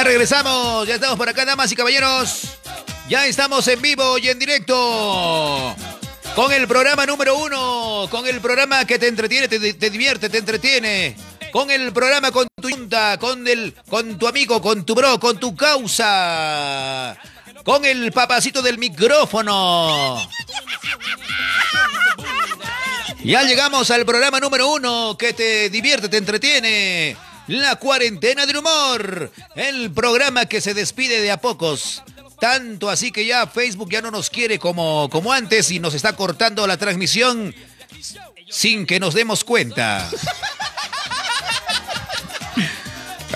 Ya regresamos, ya estamos por acá, damas y caballeros. Ya estamos en vivo y en directo. Con el programa número uno, con el programa que te entretiene, te, te divierte, te entretiene. Con el programa con tu junta, con, el, con tu amigo, con tu bro, con tu causa. Con el papacito del micrófono. Ya llegamos al programa número uno que te divierte, te entretiene. La cuarentena del humor. El programa que se despide de a pocos. Tanto así que ya Facebook ya no nos quiere como, como antes y nos está cortando la transmisión sin que nos demos cuenta.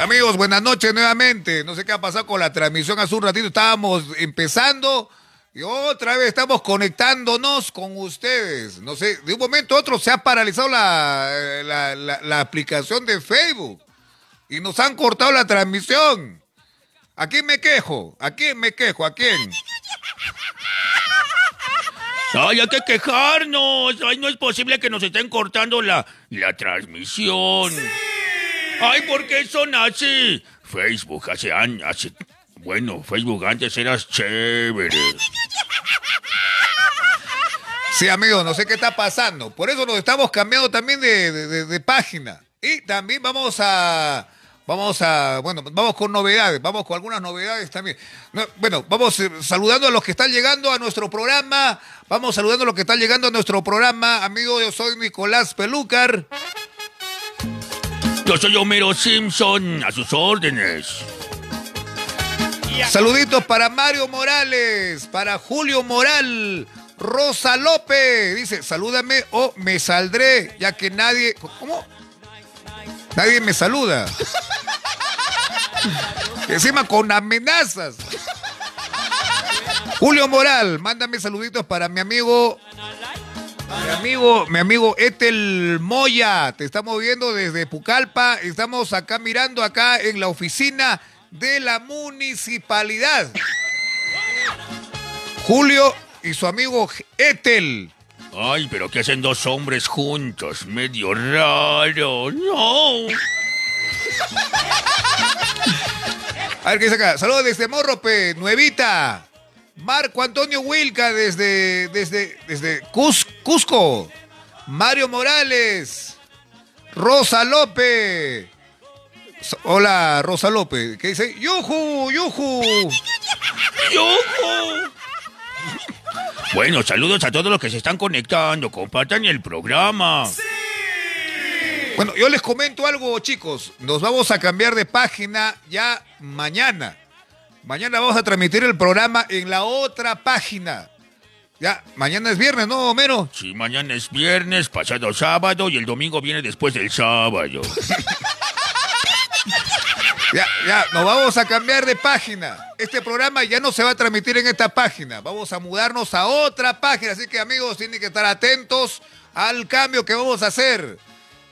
Amigos, buenas noches nuevamente. No sé qué ha pasado con la transmisión. Hace un ratito estábamos empezando y otra vez estamos conectándonos con ustedes. No sé, de un momento a otro se ha paralizado la, la, la aplicación de Facebook y nos han cortado la transmisión. ¿A quién me quejo? ¿A quién me quejo? ¿A quién? Ay, hay que quejarnos. Ay, no es posible que nos estén cortando la, la transmisión. Ay, ¿por qué son así? Facebook hace años, hace... Bueno, Facebook antes eras chévere. Sí, amigo, no sé qué está pasando. Por eso nos estamos cambiando también de, de página. Y también vamos a Vamos a, bueno, vamos con novedades, vamos con algunas novedades también. bueno, vamos eh, saludando a los que están llegando a nuestro programa. Vamos saludando a los que están llegando a nuestro programa. Amigo, yo soy Nicolás Pelúcar. Yo soy Homero Simpson, a sus órdenes. Saluditos para Mario Morales, para Julio Moral, Rosa López. Dice, salúdame o me saldré, ya que nadie... ¿Cómo? Nadie me saluda. Encima con amenazas. Julio Moral, mándame saluditos para mi amigo. Mi amigo, mi amigo Etel Moya. Te estamos viendo desde Pucallpa. Estamos acá mirando acá en la oficina de la municipalidad. Julio y su amigo Etel. Ay, pero ¿qué hacen dos hombres juntos? Medio raro. No. A ver qué dice acá. Saludos desde Morrope, Nuevita. Marco Antonio Wilca desde, desde, desde Cusco. Mario Morales. Rosa López. Hola, Rosa López. ¿Qué dice? ¡Yuju! ¡Yuju! ¡Yuju! Bueno, saludos a todos los que se están conectando. Compartan el programa. Bueno, yo les comento algo, chicos. Nos vamos a cambiar de página ya mañana. Mañana vamos a transmitir el programa en la otra página. Ya, mañana es viernes, ¿no, Homero? Sí, mañana es viernes, pasado sábado y el domingo viene después del sábado. Ya, ya, nos vamos a cambiar de página. Este programa ya no se va a transmitir en esta página. Vamos a mudarnos a otra página. Así que, amigos, tienen que estar atentos al cambio que vamos a hacer.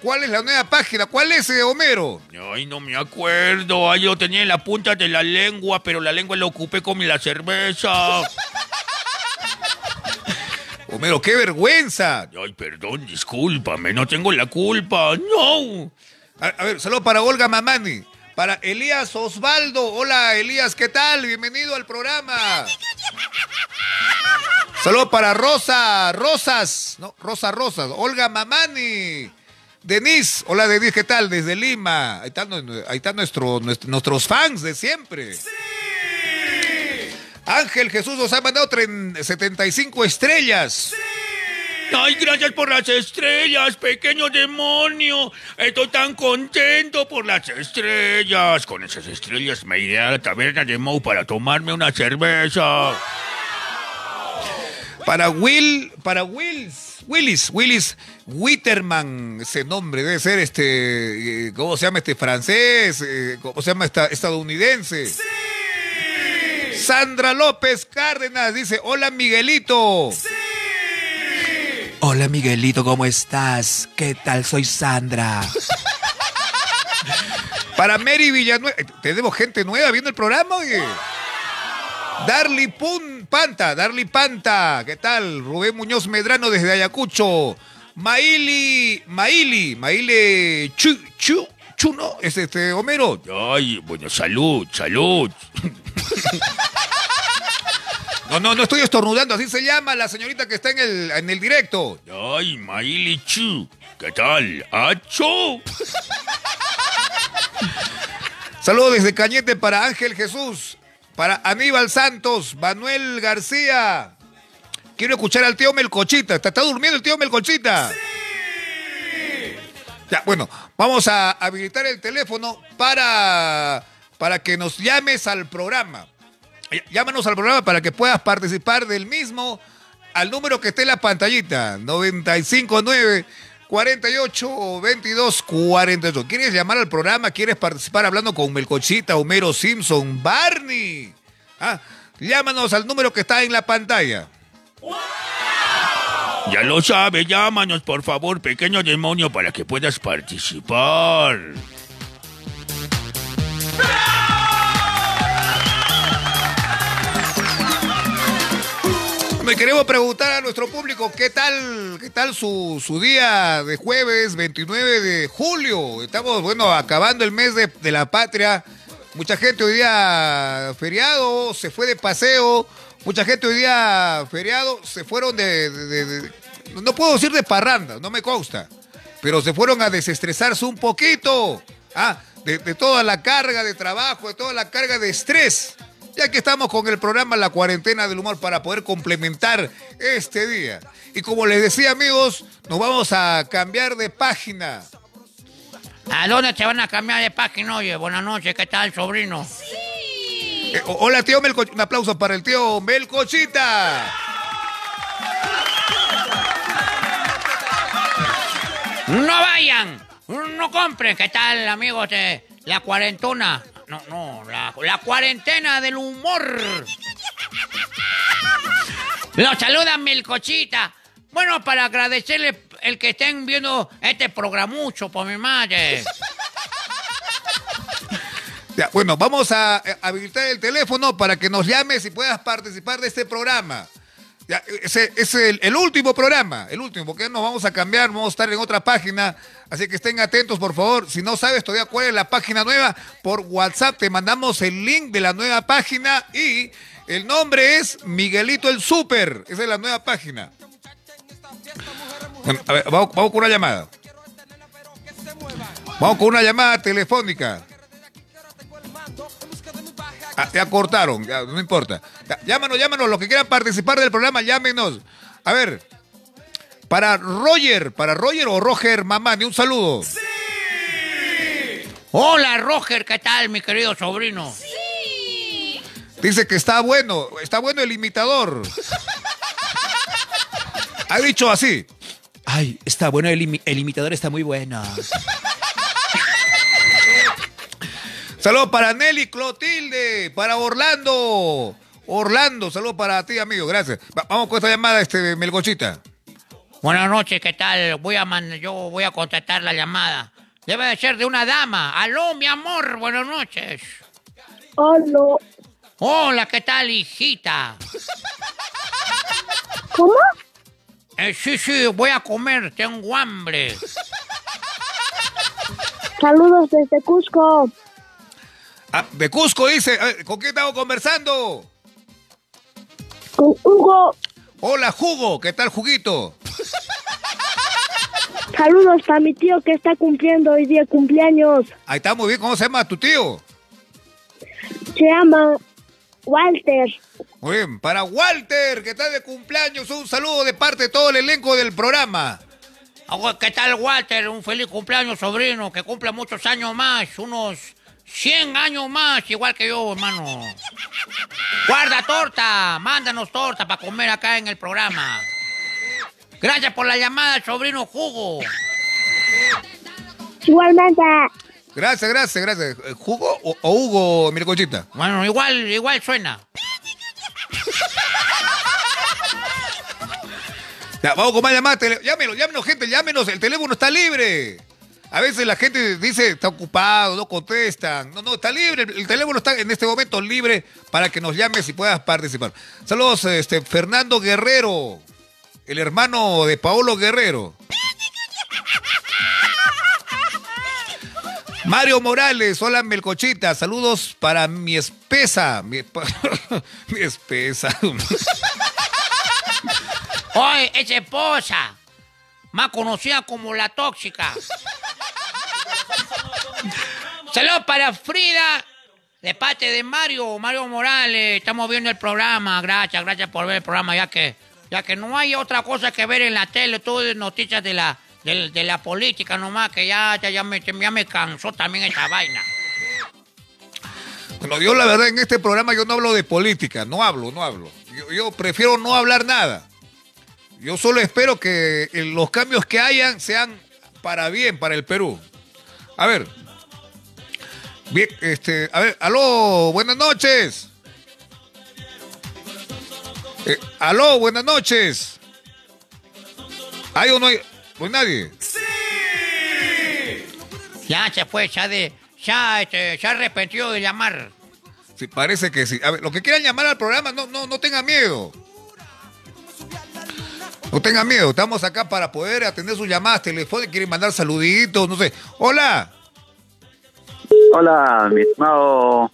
¿Cuál es la nueva página? ¿Cuál es, eh, Homero? Ay, no me acuerdo. Ay, yo tenía en la punta de la lengua, pero la lengua la ocupé con la cerveza. Homero, qué vergüenza. Ay, perdón, discúlpame, no tengo la culpa. No. A, a ver, saludo para Olga Mamani. Para Elías Osvaldo. Hola Elías, ¿qué tal? Bienvenido al programa. Saludos para Rosa, Rosas, no, Rosa Rosas, Olga Mamani. Denise, hola Denise, ¿qué tal? Desde Lima. Ahí están, nuestro, nuestros fans de siempre. Ángel Jesús nos ha mandado 75 estrellas. Ay, gracias por las estrellas, pequeño demonio. Estoy tan contento por las estrellas. Con esas estrellas me iré a la taberna de Moe para tomarme una cerveza. Para Will, para Wills, Willis, Willis Witterman, ese nombre debe ser este, eh, ¿cómo se llama este francés? Eh, ¿Cómo se llama esta, estadounidense? Sí. Sandra López Cárdenas dice, hola Miguelito. Sí. Hola Miguelito, ¿cómo estás? ¿Qué tal? Soy Sandra. Para Mary Villanueva. Eh, tenemos gente nueva viendo el programa, oye. Darly Pun Panta, Darly Panta. ¿Qué tal? Rubén Muñoz Medrano desde Ayacucho. Maili, Maili, Maile Chu, Chu, chuno, es este Homero. Ay, bueno, salud, salud. No, no, no estoy estornudando, así se llama la señorita que está en el, en el directo. Ay, Maili Chu. ¿Qué tal? ¡Acho! Saludos desde Cañete para Ángel Jesús, para Aníbal Santos, Manuel García. Quiero escuchar al tío Melcochita. ¿Está, está durmiendo el tío Melcochita? ¡Sí! Ya, bueno, vamos a habilitar el teléfono para, para que nos llames al programa. Llámanos al programa para que puedas participar del mismo al número que esté en la pantallita, 959 48 22 48. ¿Quieres llamar al programa? ¿Quieres participar hablando con Melcochita, Homero Simpson, Barney? Ah, llámanos al número que está en la pantalla. Ya lo sabe, llámanos por favor, pequeño demonio, para que puedas participar. Me queremos preguntar a nuestro público qué tal, qué tal su, su, día de jueves 29 de julio. Estamos, bueno, acabando el mes de, la patria. Mucha gente hoy día feriado, se fue de paseo. Mucha gente hoy día feriado, se fueron de, no puedo decir de parranda, no me consta. Pero se fueron a desestresarse un poquito. Ah, de toda la carga de trabajo, de toda la carga de estrés ya que estamos con el programa La Cuarentena del Humor para poder complementar este día. Y como les decía amigos, nos vamos a cambiar de página. ¿A dónde te van a cambiar de página? Oye, buenas noches, ¿qué tal, sobrino? Sí. Eh, hola, tío Melcochita. Un aplauso para el tío Melcochita. No vayan, no compren. ¿Qué tal, amigos de la cuarentona? No, no, la, cuarentena del humor. Los saluda Melcochita. Bueno, para agradecerle el que estén viendo este programucho por mi madre. Bueno, vamos a habilitar el teléfono para que nos llames y puedas participar de este programa. Ese es el, último programa, el último, porque nos vamos a cambiar, vamos a estar en otra página, así que estén atentos, por favor. Si no sabes todavía cuál es la página nueva, por WhatsApp te mandamos el link de la nueva página y el nombre es Miguelito el Super. Esa es la nueva página. A ver, vamos con una llamada. Vamos con una llamada telefónica. Ah, ya cortaron, ya, no importa. Ya, llámanos, llámanos, los que quieran participar del programa, llámenos. A ver, para Roger, para Roger o Roger Mamani, un saludo. ¡Sí! Hola, Roger, ¿qué tal, mi querido sobrino? ¡Sí! Dice que está bueno, está bueno el imitador. ha dicho así. Ay, está bueno, el, imi el imitador está muy bueno. Saludos para Nelly Clotilde, para Orlando. Orlando, saludos para ti, amigo, gracias. Va, vamos con esta llamada, este Melgochita. Buenas noches, ¿qué tal? Voy a man yo voy a contestar la llamada. Debe de ser de una dama. Aló, mi amor, buenas noches. Hola. Hola, ¿qué tal, hijita? ¿Cómo? Eh, sí, sí, voy a comer, tengo hambre. Saludos desde Cusco. Ah, de Cusco dice, ¿con quién estamos conversando? Con Hugo. Hola, Jugo, ¿qué tal, Juguito? Saludos para mi tío que está cumpliendo hoy día cumpleaños. Ahí está muy bien, ¿cómo se llama tu tío? Se llama Walter. Muy bien, para Walter, que está de cumpleaños, un saludo de parte de todo el elenco del programa. ¿Qué tal, Walter? Un feliz cumpleaños, sobrino, que cumpla muchos años más, unos 100 años más, igual que yo, hermano. Guarda torta, mándanos torta para comer acá en el programa. Gracias por la llamada, sobrino Jugo. Igualmente. Gracias, gracias, gracias. ¿Jugo o, o Hugo, mi conchita? Bueno, igual, igual suena. Ya, vamos con más llamadas. Llámenos, llámenos, gente, llámenos. El teléfono está libre. A veces la gente dice está ocupado, no contestan. No, no, está libre. El teléfono está en este momento libre para que nos llames y puedas participar. Saludos, este, Fernando Guerrero, el hermano de Paolo Guerrero. Mario Morales, hola Melcochita, saludos para mi espesa. Mi, mi espesa. Oye, esa esposa, más conocida como la tóxica. Saludos para Frida, de parte de Mario, Mario Morales. Estamos viendo el programa. Gracias, gracias por ver el programa, ya que, ya que no hay otra cosa que ver en la tele, todo es noticias de la, de, la política nomás, que ya, ya, ya me, ya me cansó también esa vaina. Bueno, yo la verdad en este programa yo no hablo de política, no hablo, no hablo. Yo, yo prefiero no hablar nada. Yo solo espero que eh, los cambios que hayan sean para bien, para el Perú. A ver. Bien, este, a ver, aló, buenas noches. Eh, aló, buenas noches. ¿Hay o no hay? No hay nadie. Ya se fue, ya de, ya, este, se arrepentido de llamar. Sí, parece que sí. A ver, los que quieran llamar al programa, no, no, no tengan miedo. No tengan miedo, estamos acá para poder atender sus llamadas telefónicas, quieren mandar saluditos, no sé. Hola, Hola, mi estimado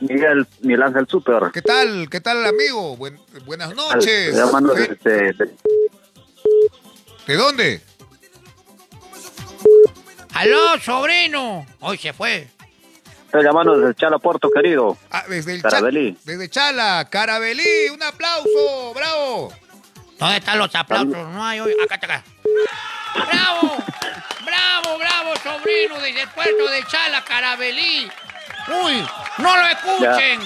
Miguel, Miguel Ángel Super. ¿qué tal? ¿Qué tal, amigo? Buen- buenas noches. Estoy llamando Fe- desde, de- ¿De dónde? ¡Aló, sobrino! Hoy se fue. estoy llamando desde Chala Puerto, querido. Ah, desde el Carabelí. Cha- desde Chala, Carabelí, un aplauso, bravo. ¿Dónde están los aplausos? No hay hoy. Acá está acá. ¡Bravo! ¡Bravo, bravo, sobrino! Desde el puerto de Chala, Carabelí. ¡Uy! ¡No lo escuchen!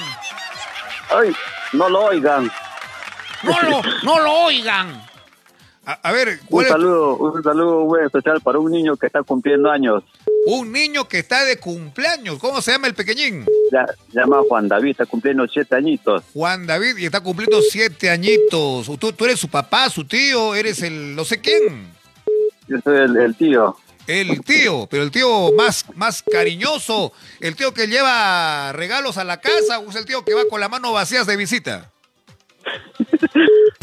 Ay, no lo oigan. ¡No lo, no lo oigan! A, a ver, Un ¿cuál es saludo, un saludo muy especial para un niño que está cumpliendo años. un niño que está de cumpleaños? ¿Cómo se llama el pequeñín? Se llama Juan David, está cumpliendo siete añitos. Juan David y está cumpliendo siete añitos. ¿Tú, tú eres su papá, su tío, eres el no sé quién. Yo soy el, el tío. El tío, pero el tío más, más cariñoso, el tío que lleva regalos a la casa, o es el tío que va con las manos vacías de visita.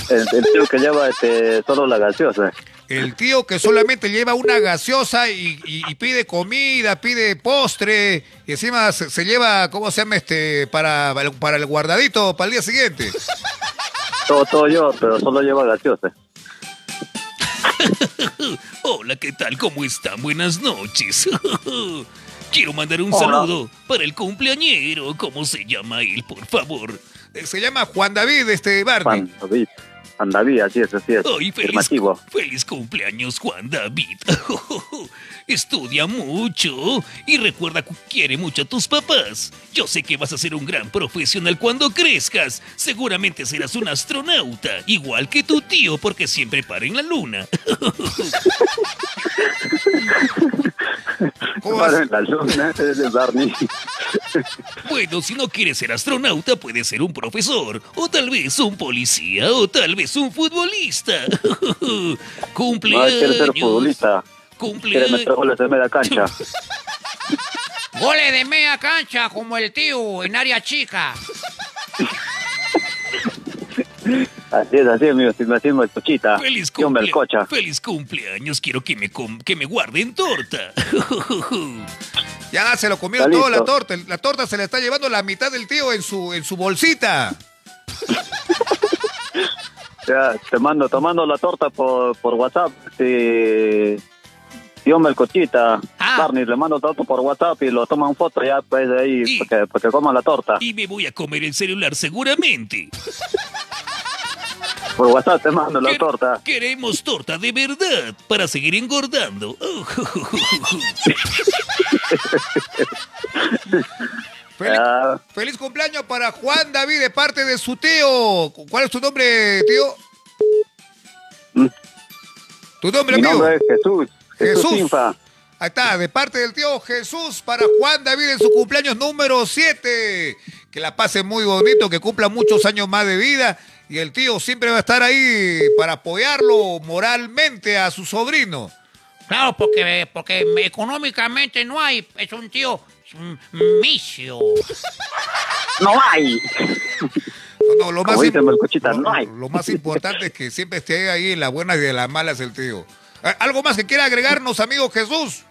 El, el tío que lleva este, solo la gaseosa. El tío que solamente lleva una gaseosa y, y- y pide comida, pide postre, y encima se, se lleva, ¿cómo se llama este? Para, para el guardadito, para el día siguiente. Todo, todo yo, pero solo lleva gaseosa. Hola, ¿qué tal? ¿Cómo están? Buenas noches. Quiero mandar un Hola. saludo para el cumpleañero. ¿Cómo se llama él, por favor? Eh, Se llama Juan David, este Barney. Juan David. Juan David, así es, así es. Ay, feliz, feliz cumpleaños, Juan David. Estudia mucho y recuerda que quiere mucho a tus papás. Yo sé que vas a ser un gran profesional cuando crezcas. Seguramente serás un astronauta, igual que tu tío, porque siempre para en la luna. ¿Cómo Para vas? en la luna, Barney. Bueno, si no quieres ser astronauta, puedes ser un profesor, o tal vez un policía, o tal vez un futbolista. No, Cumpleaños. quiere ser futbolista. Cumpleaños. meter goles de media cancha. Goles de media cancha como el tío en área chica. Así es, así es, mi estimación Melcochita. Feliz, Yo cumplea- Melcocha. feliz cumpleaños. Quiero que me, com- que me guarden torta. Ya se lo comieron toda la torta. La torta se le está llevando la mitad del tío en su, en su bolsita. Ya, te mando, te mando la torta por, por WhatsApp. Sí. Yo Melcochita. Ah. Barney, le mando torta por WhatsApp y lo toman foto ya, pues de ahí, Y- para que, para que coman la torta. y me voy a comer el celular seguramente. Por WhatsApp te mando la torta. Queremos torta de verdad para seguir engordando. Feliz, Ya, feliz cumpleaños para Juan David de parte de su tío. ¿Cuál es tu nombre, tío? Mm. ¿Tu nombre, mi amigo? nombre es Jesús. Jesús, Jesús. Ahí está, de parte del tío Jesús para Juan David en su cumpleaños número 7. Que la pase muy bonito, que cumpla muchos años más de vida. Y el tío siempre va a estar ahí para apoyarlo moralmente a su sobrino. Claro, porque, porque económicamente no hay. Es un tío misio. No hay. No, no, lo, más no hay. lo importante es que siempre esté ahí en las buenas y en las malas el tío. ¿Algo más que quiera agregarnos, amigo Jesús?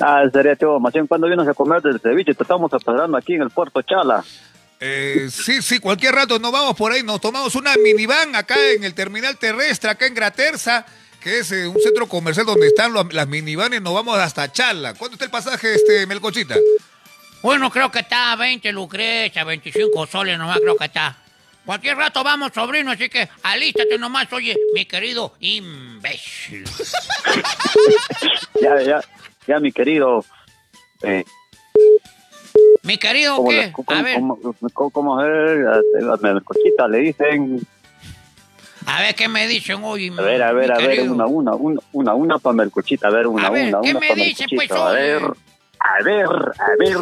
Ah, sería chivo. Más bien, cuando vienes a comer del ceviche, te estamos esperando aquí en el puerto Chala. Eh, sí, sí, cualquier rato nos vamos por ahí, nos tomamos una minivan acá en el terminal terrestre, acá en Graterza, que es eh, un centro comercial donde están los- las minivanes, nos vamos hasta Chala. ¿Cuánto está el pasaje, este Melcochita? Bueno, creo que está a 20 lucrecia, 25 soles nomás creo que está. Cualquier rato vamos, sobrino, así que alístate nomás, oye, mi querido imbécil. Ya, ya, ya, mi querido. Eh, Mi querido, ¿cómo, ¿qué? le- cómo, A ver, cómo, cómo- cómo es? A Melcochita le dicen. a ver qué me dicen hoy. A ver, a ver, a ver, una, una, una, una, una para Melcochita. A ver, una, A ver, una, ¿qué una me para dice, pues. A ver, a ver, a ver.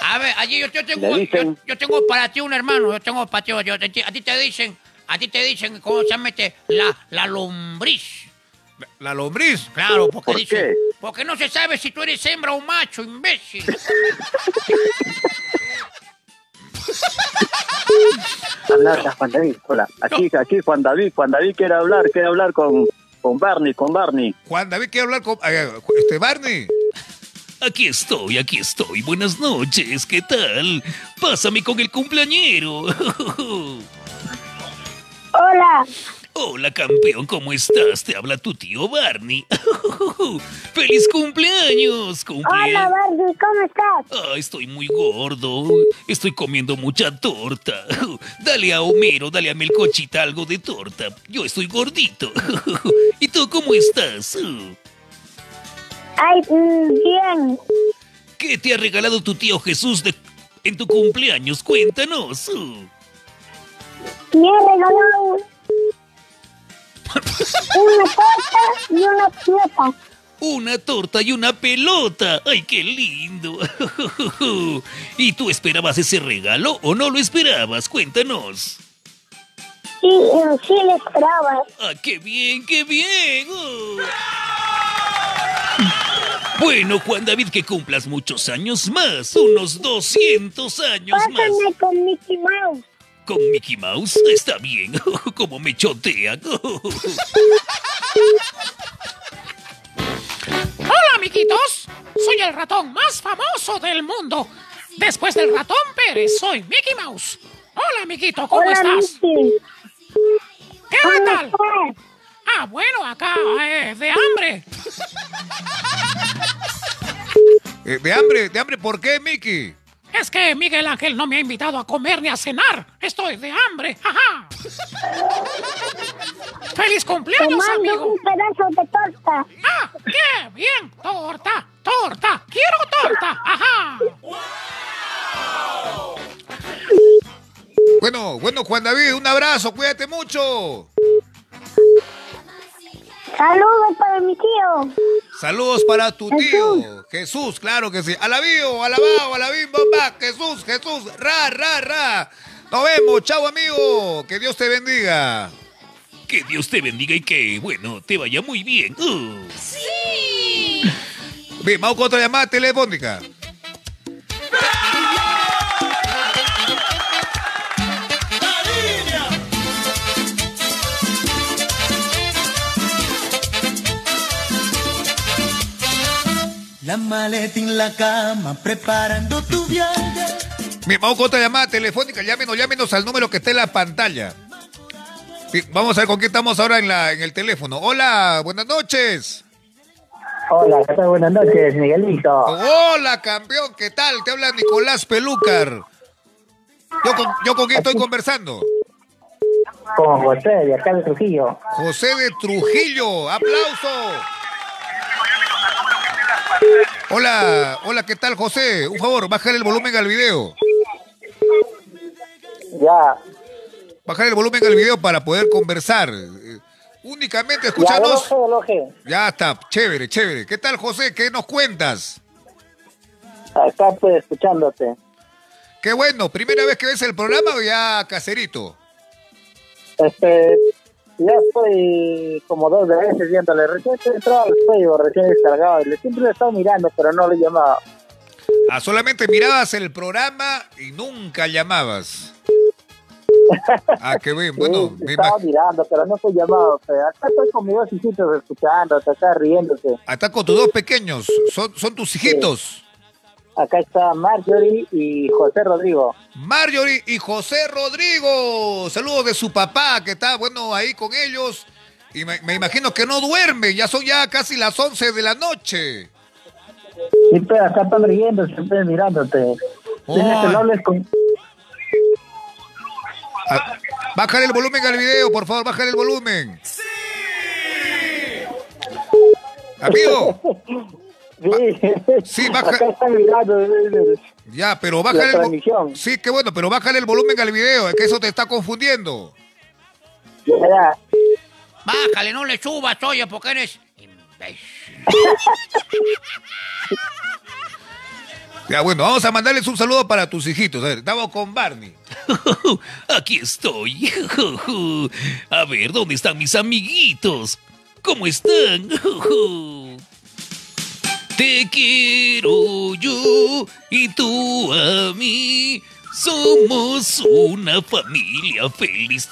A ver, allí yo, yo tengo, yo, yo tengo para ti un hermano, yo tengo para ti, yo- yo- a ti te dicen, a ti te dicen, ¿cómo se mete? La, la lombriz. La lombriz. Claro, porque ¿Por dice, qué? Porque no se sabe si tú eres hembra o macho, imbécil. Habla, Juan David. Hola. Aquí, aquí, Juan David. Juan David quiere hablar, quiere hablar con, con Barney, con Barney. Juan David quiere hablar con eh, este Barney. Aquí estoy, aquí estoy. Buenas noches, ¿qué tal? Pásame con el cumpleañero. Hola, Hola, campeón, ¿cómo estás? Te habla tu tío Barney. ¡Feliz cumpleaños! hola ¡Cumpleaños! Barbie, ¿cómo estás? Ah, estoy muy gordo. Estoy comiendo mucha torta. Dale a Homero, dale a Melcochita algo de torta. Yo estoy gordito. ¿Y tú cómo estás? Ay, mm, bien. ¿Qué te ha regalado tu tío Jesús de- en tu cumpleaños? Cuéntanos. Me ha regalado una torta y una pieza. Una torta y una pelota. ¡Ay, qué lindo! ¿Y tú esperabas ese regalo o no lo esperabas? Cuéntanos. Sí, eh, sí le esperaba. ¡Ah, qué bien, qué bien! Oh. Bueno, Juan David, que cumplas muchos años más, unos 200 años más. Pásame con Mickey Mouse. Con Mickey Mouse está bien, como me chotean. Hola, amiguitos. Soy el ratón más famoso del mundo. Después del ratón Pérez, soy Mickey Mouse. Hola, amiguito, ¿cómo Hola, estás? Mickey. ¿Qué ¿Cómo tal? estás? Ah, bueno, acá, eh, de hambre. Eh, de hambre, de hambre, ¿por qué, Mickey? Es que Miguel Ángel no me ha invitado a comer ni a cenar. Estoy de hambre. ¡Ajá! ¡Feliz cumpleaños, amigo! un pedazo de torta. ¡Ah, qué bien! ¡Torta! ¡Torta! ¡Quiero torta! ¡Ajá! Bueno, bueno, Juan David, un abrazo, cuídate mucho. Saludos para mi tío. Saludos para tu tío, Jesús, claro que sí. Alabío, alabao, alabim, bomba, Jesús, Jesús, ra, ra, ra. Nos vemos, chao amigo, que Dios te bendiga. Que Dios te bendiga y que, bueno, te vaya muy bien. Uh. Bien, vamos con otra llamada telefónica. La maleta en la cama, preparando tu viaje. Bien, vamos con otra llamada telefónica. Llámenos, llámenos al número que está en la pantalla. Vamos a ver con quién estamos ahora en, la, en el teléfono. Hola, buenas noches. Hola, ¿qué tal? Buenas noches, Miguelito. Hola, campeón, ¿qué tal? Te habla Nicolás Pelúcar. ¿Yo con, yo con quién estoy conversando? Con José, de acá de Trujillo. José de Trujillo, aplauso. Hola, hola, ¿qué tal, José? Un favor, bájale el volumen al video. Ya, Bajar el volumen al video para poder conversar. Eh, Únicamente ya, escúchanos. eloje, eloje. Ya está, chévere, chévere. ¿Qué tal, José? ¿Qué nos cuentas? Acá pues escuchándote. Qué bueno, ¿primera vez que ves el programa o ya caserito? Este, ya estoy como dos veces viéndole. Recién entrado al Facebook, recién descargado. Le- Siempre lo he estado mirando, pero no lo he llamado. Ah, solamente mirabas el programa y nunca llamabas. Ah, qué bien. Bueno, Sí, estaba mirando, pero no soy llamado. acá estoy con mis dos hijitos escuchando, acá riéndose. Está con tus dos pequeños. Son, son tus hijitos. Acá está Marjorie y José Rodrigo. Marjorie y José Rodrigo. Saludos de su papá que está, bueno, ahí con ellos. Y me, me imagino que no duermen. Ya son ya casi las 11 de la noche. Sí, pero acá están riéndose, siempre mirándote. Que no hables con... Ah, bájale el volumen al video, por favor, bájale el volumen. Amigo, Sí, Sí, baja- Acá están mirando. ya, pero bájale el. Sí, qué bueno, pero bájale el volumen al video, es que eso te está confundiendo. Ya, ya. Bájale, no le subas, oye, porque eres imbécil. Ya, bueno, vamos a mandarles un saludo para tus hijitos. A ver, estamos con Barney. Aquí estoy. A ver, ¿dónde están mis amiguitos? ¿Cómo están? Te quiero yo y tú a mí. Somos una familia feliz.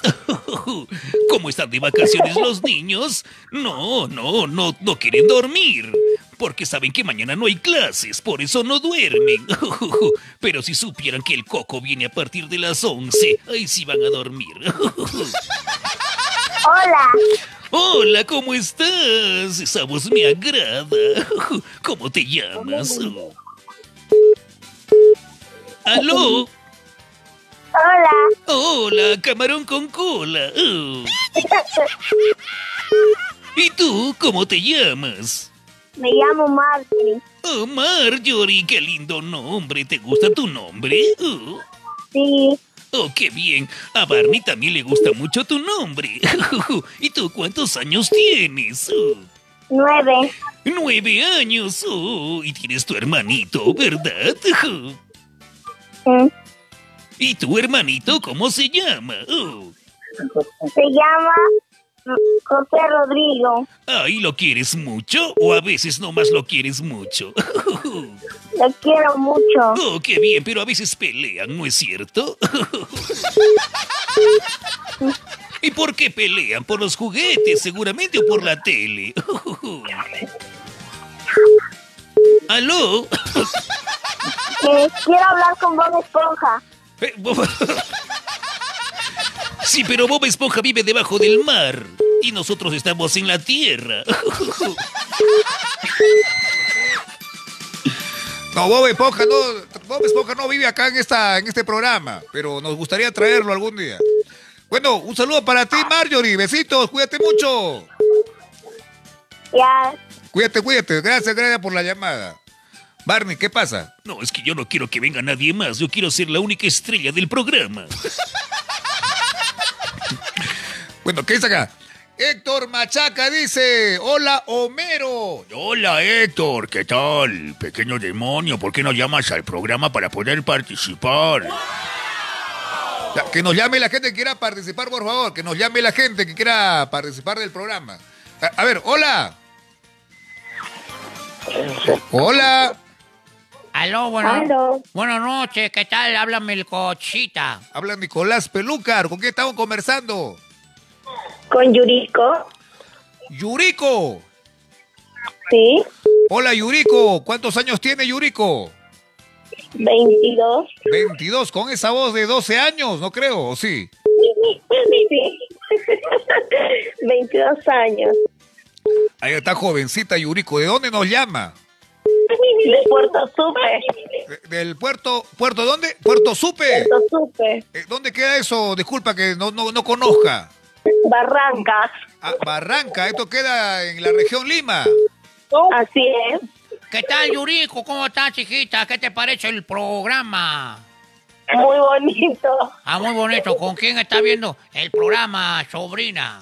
¿Cómo están de vacaciones los niños? No, no, no, no quieren dormir. Porque saben que mañana no hay clases, por eso no duermen. Pero si supieran que el coco viene a partir de las 11, ahí sí van a dormir. Hola, Hola, ¿cómo estás? Esa voz me agrada. ¿Cómo te llamas? ¿Aló? hola. Hola, camarón con cola. Oh. ¿Y tú, cómo te llamas? Me llamo Marjorie. Oh, Marjorie, qué lindo nombre. ¿Te gusta tu nombre? Oh. Sí, Oh, qué bien. A Barney también le gusta mucho tu nombre. ¿Y tú cuántos años tienes? Nueve. Nueve años. Oh, y tienes tu hermanito, ¿verdad? Mm, ¿Y tu hermanito cómo se llama? Oh. Se llama José Rodrigo. Ay, ¿lo quieres mucho o a veces nomás lo quieres mucho? Lo quiero mucho. Oh, qué bien, pero a veces pelean, ¿no es cierto? ¿Y por qué pelean? ¿Por los juguetes seguramente o por la tele? ¿Aló? Eh, quiero hablar con Bob Esponja. Sí, pero Bob Esponja vive debajo del mar y nosotros estamos en la tierra. No, Bob Esponja no, Bob Esponja no vive acá en, esta, en este programa, pero nos gustaría traerlo algún día. Bueno, un saludo para ti, Marjorie. Besitos, cuídate mucho. Ya, Cuídate, cuídate. Gracias, gracias por la llamada. Barney, ¿qué pasa? No, es que yo no quiero que venga nadie más. Yo quiero ser la única estrella del programa. Bueno, ¿qué dice acá? Héctor Machaca dice, hola Homero. Hola Héctor, ¿qué tal? Pequeño demonio, ¿por qué no llamas al programa para poder participar? Que nos llame la gente que quiera participar, por favor. Que nos llame la gente que quiera participar del programa. A, a ver, hola. Hola. Aló, bueno. Aló. Buenas noches, ¿qué tal? Háblame el cochita. Habla Nicolás Pelúcar. ¿Con quién estamos conversando? Con Yuriko. Yuriko. Sí, Hola, Yuriko. ¿Cuántos años tiene Yuriko? 22. 22. Con esa voz de 12 años, no creo, ¿o sí? Sí. 22 años. Ahí está jovencita Yuriko. ¿De dónde nos llama? De Puerto Supe. De- ¿Del puerto? ¿Puerto dónde? Puerto Supe. Puerto Supe. Eh, ¿Dónde queda eso? Disculpa que no, no, no conozca. Barrancas. Ah, Barranca, esto queda en la región Lima. Así es. ¿Qué tal, Yuriko? ¿Cómo estás, chiquita? ¿Qué te parece el programa? Muy bonito. Ah, muy bonito. ¿Con quién está viendo el programa, sobrina?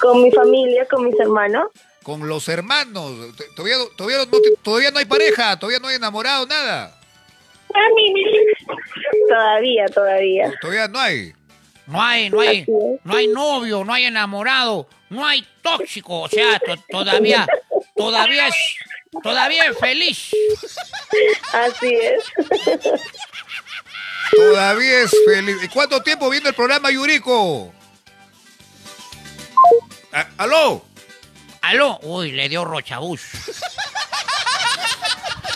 Con mi familia, con mis hermanos. Con los hermanos. Todavía, todavía, no, todavía no hay pareja, todavía no hay enamorado, nada. Todavía, todavía. Todavía no hay. No hay, no hay, no hay novio, no hay enamorado, no hay tóxico. O sea, to- todavía, todavía es, todavía es feliz. Así es. Todavía es feliz. ¿Y cuánto tiempo viendo el programa, Yurico? Ah, ¿Aló? ¿Aló? Uy, le dio rochabús.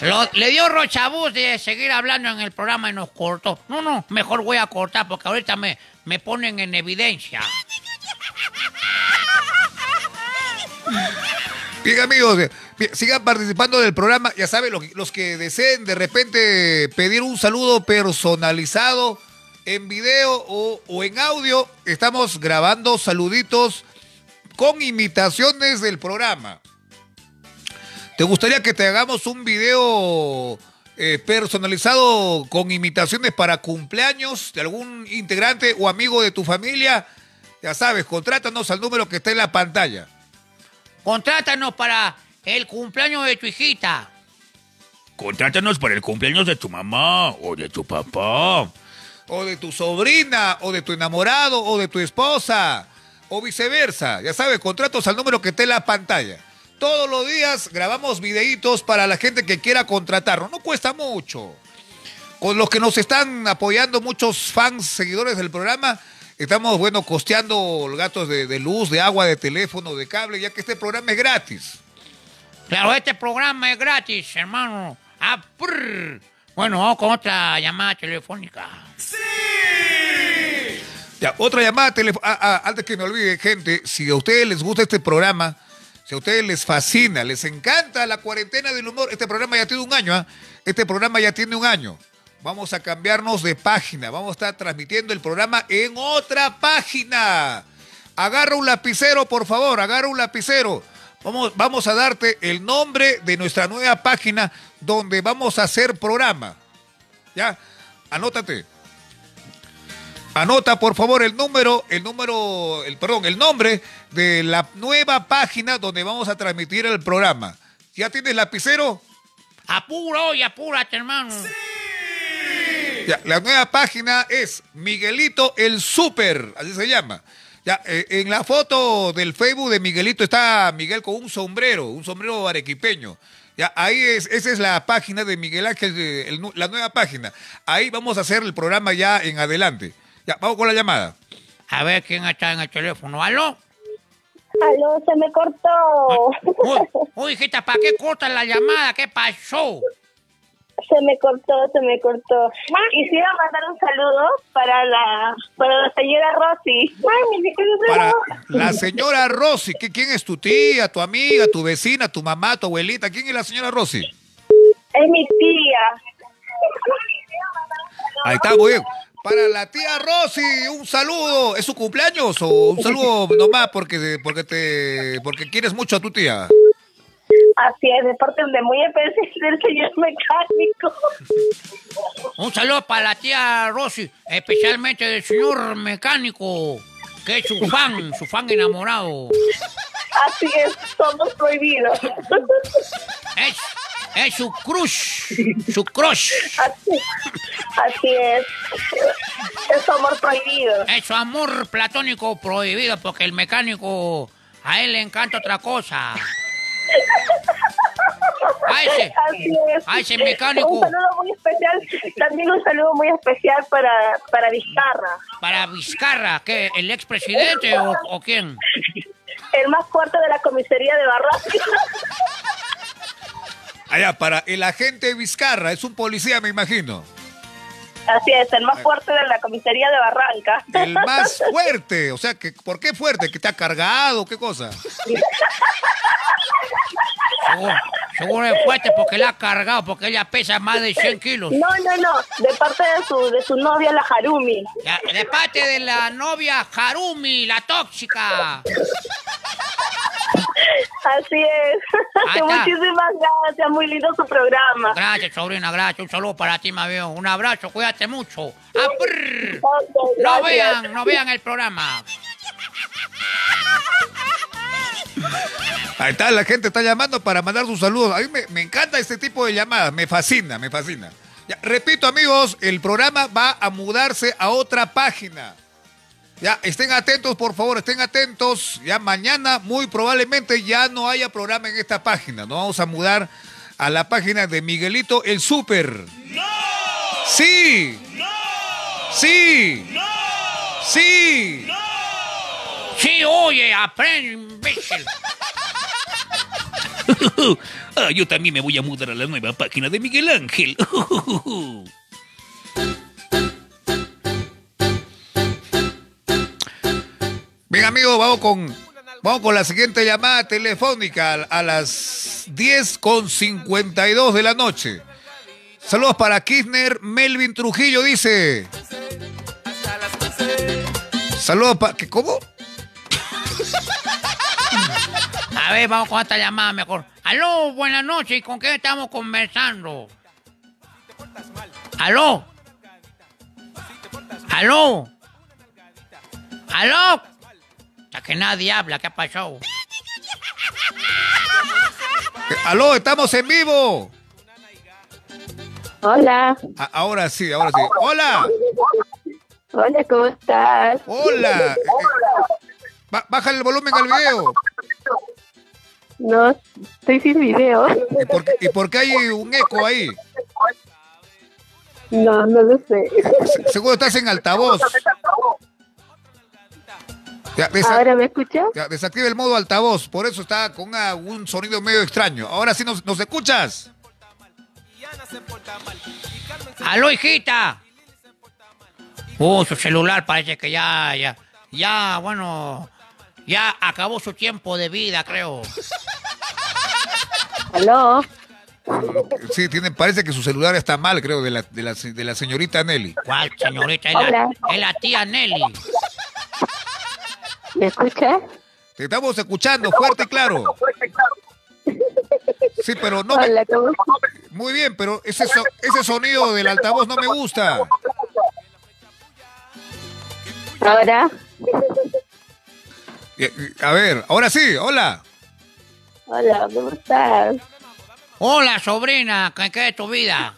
Lo- le dio rochabús de seguir hablando en el programa y nos cortó. No, no, mejor voy a cortar porque ahorita me, me ponen en evidencia. Bien, amigos, eh, sigan participando del programa. Ya saben, los, los que deseen de repente pedir un saludo personalizado en video o, o en audio, estamos grabando saluditos con imitaciones del programa. ¿Te gustaría que te hagamos un video eh, personalizado con imitaciones para cumpleaños de algún integrante o amigo de tu familia? Ya sabes, contrátanos al número que está en la pantalla. Contrátanos para el cumpleaños de tu hijita. Contrátanos para el cumpleaños de tu mamá o de tu papá. o de tu sobrina, o de tu enamorado, o de tu esposa, o viceversa. Ya sabes, contratos al número que está en la pantalla. Todos los días grabamos videitos para la gente que quiera contratarnos. No cuesta mucho. Con los que nos están apoyando, muchos fans, seguidores del programa, estamos, bueno, costeando los gastos de, de luz, de agua, de teléfono, de cable, ya que este programa es gratis. Claro, este programa es gratis, hermano. Ah. Bueno, vamos con otra llamada telefónica. Ya, otra llamada telefónica. antes que me olvide, gente, si a ustedes les gusta este programa, si a ustedes les fascina, les encanta la cuarentena del humor, este programa ya tiene un año, ¿ah? Este programa ya tiene un año. Vamos a cambiarnos de página, vamos a estar transmitiendo el programa en otra página. Agarra un lapicero, por favor, agarra un lapicero. Vamos, vamos a darte el nombre de nuestra nueva página donde vamos a hacer programa. ¿Ya? Anótate. Anota por favor el número, el número, el perdón, el nombre de la nueva página donde vamos a transmitir el programa. ¿Ya tienes lapicero? Apuro y apúrate, hermano. Ya, la nueva página es Miguelito el Super, así se llama. Ya, eh, en la foto del Facebook de Miguelito está Miguel con un sombrero, un sombrero arequipeño. Ya, ahí es, esa es la página de Miguel Ángel, el la nueva página. Ahí vamos a hacer el programa ya en adelante. Ya, vamos con la llamada. A ver quién está en el teléfono. ¿Aló? Aló, se me cortó. Uy, uy, hijita, ¿para qué cortas la llamada? ¿Qué pasó? Se me cortó, se me cortó. Quisiera mandar un saludo para la, para la señora Rosy. Ay, mi Para la señora Rosy, ¿qui- ¿quién es tu tía, tu amiga, tu vecina, tu mamá, tu abuelita? ¿Quién es la señora Rosy? Es mi tía. Ahí está, muy bien. Para la tía Rosy, un saludo. ¿Es su cumpleaños o un saludo nomás porque, porque, te, porque quieres mucho a tu tía? Así es, de parte de muy especial del señor mecánico. Un saludo para la tía Rosy, especialmente del señor mecánico, que es su fan, su fan enamorado. Así es, somos prohibidos. Es, es su crush, su crush. Así, así es. Es su amor prohibido. Es su amor platónico prohibido porque el mecánico a él le encanta otra cosa. A ese, Así es. a ese mecánico. Un saludo muy especial, también un saludo muy especial para, para Vizcarra, para Vizcarra, ¿qué? ¿El expresidente o, o quién? el más fuerte de la comisaría de Barranca. Allá, para el agente Vizcarra, es un policía, me imagino. Así es, el más fuerte de la comisaría de Barranca. El más fuerte, o sea, que, ¿por qué fuerte? ¿Que te ha cargado? ¿Qué cosa? Seguro, seguro es fuerte porque la ha cargado, porque ella pesa más de 100 kilos. No, no, no, de parte de su, de su novia, la Harumi. De parte de la novia Harumi, la tóxica. Así es. Muchísimas gracias, muy lindo su programa. Gracias, sobrina, gracias. Un saludo para ti, me veo. Un abrazo, cuídate mucho. Ah, No vean, no vean el programa. Ahí está, la gente está llamando para mandar sus saludos. A mí me, me encanta este tipo de llamadas, me fascina, me fascina. Ya, repito, amigos, el programa va a mudarse a otra página. Ya, estén atentos, por favor, estén atentos. Ya mañana, muy probablemente, ya no haya programa en esta página. Nos vamos a mudar a la página de Miguelito el Super. ¡No! ¡Sí! ¡No! Sí. Sí. Sí, oye, aprende, imbécil. Ah, yo también me voy a mudar a la nueva página de Miguel Ángel. Bien, amigos, vamos con, vamos con la siguiente llamada telefónica a, a las 10 con 52 de la noche. Saludos para Kirchner Melvin Trujillo, dice. Saludos para... ¿Cómo? A ver, vamos con esta llamada mejor. Aló, buenas noches. ¿Y con qué estamos conversando? Aló. Aló. Aló. Ya que nadie habla, ¿qué ha pasado? Aló, estamos en vivo. Hola. A- ahora sí, ahora sí. Hola. Hola, ¿cómo estás? Hola. Eh, eh, bájale el volumen al video. No, estoy sin video. ¿Y por, qué- y por qué hay un eco ahí? No, no lo sé. Se- Seguro estás en altavoz. Ya, ¿Ahora me escuchas? ya, desactiva el modo altavoz. Por eso está con una- un sonido medio extraño. Ahora sí nos, nos escuchas. ¡Aló, hijita! Uh, su celular parece que ya, ya, ya, bueno, ya acabó su tiempo de vida, creo. ¿Aló? Sí, tiene, parece que su celular está mal, creo, de la, de la, de la señorita Nelly. ¿Cuál señorita? Es la, Hola. es la tía Nelly. ¿Me escuchas? Te estamos escuchando fuerte y claro. Sí, pero no me- Hola, ¿cómo Muy bien, pero ese, so- ese sonido del altavoz no me gusta. ¿Ahora? Eh, eh, A ver, ahora sí, hola. Hola, ¿cómo estás? Hola, sobrina, ¿qué, qué es tu vida?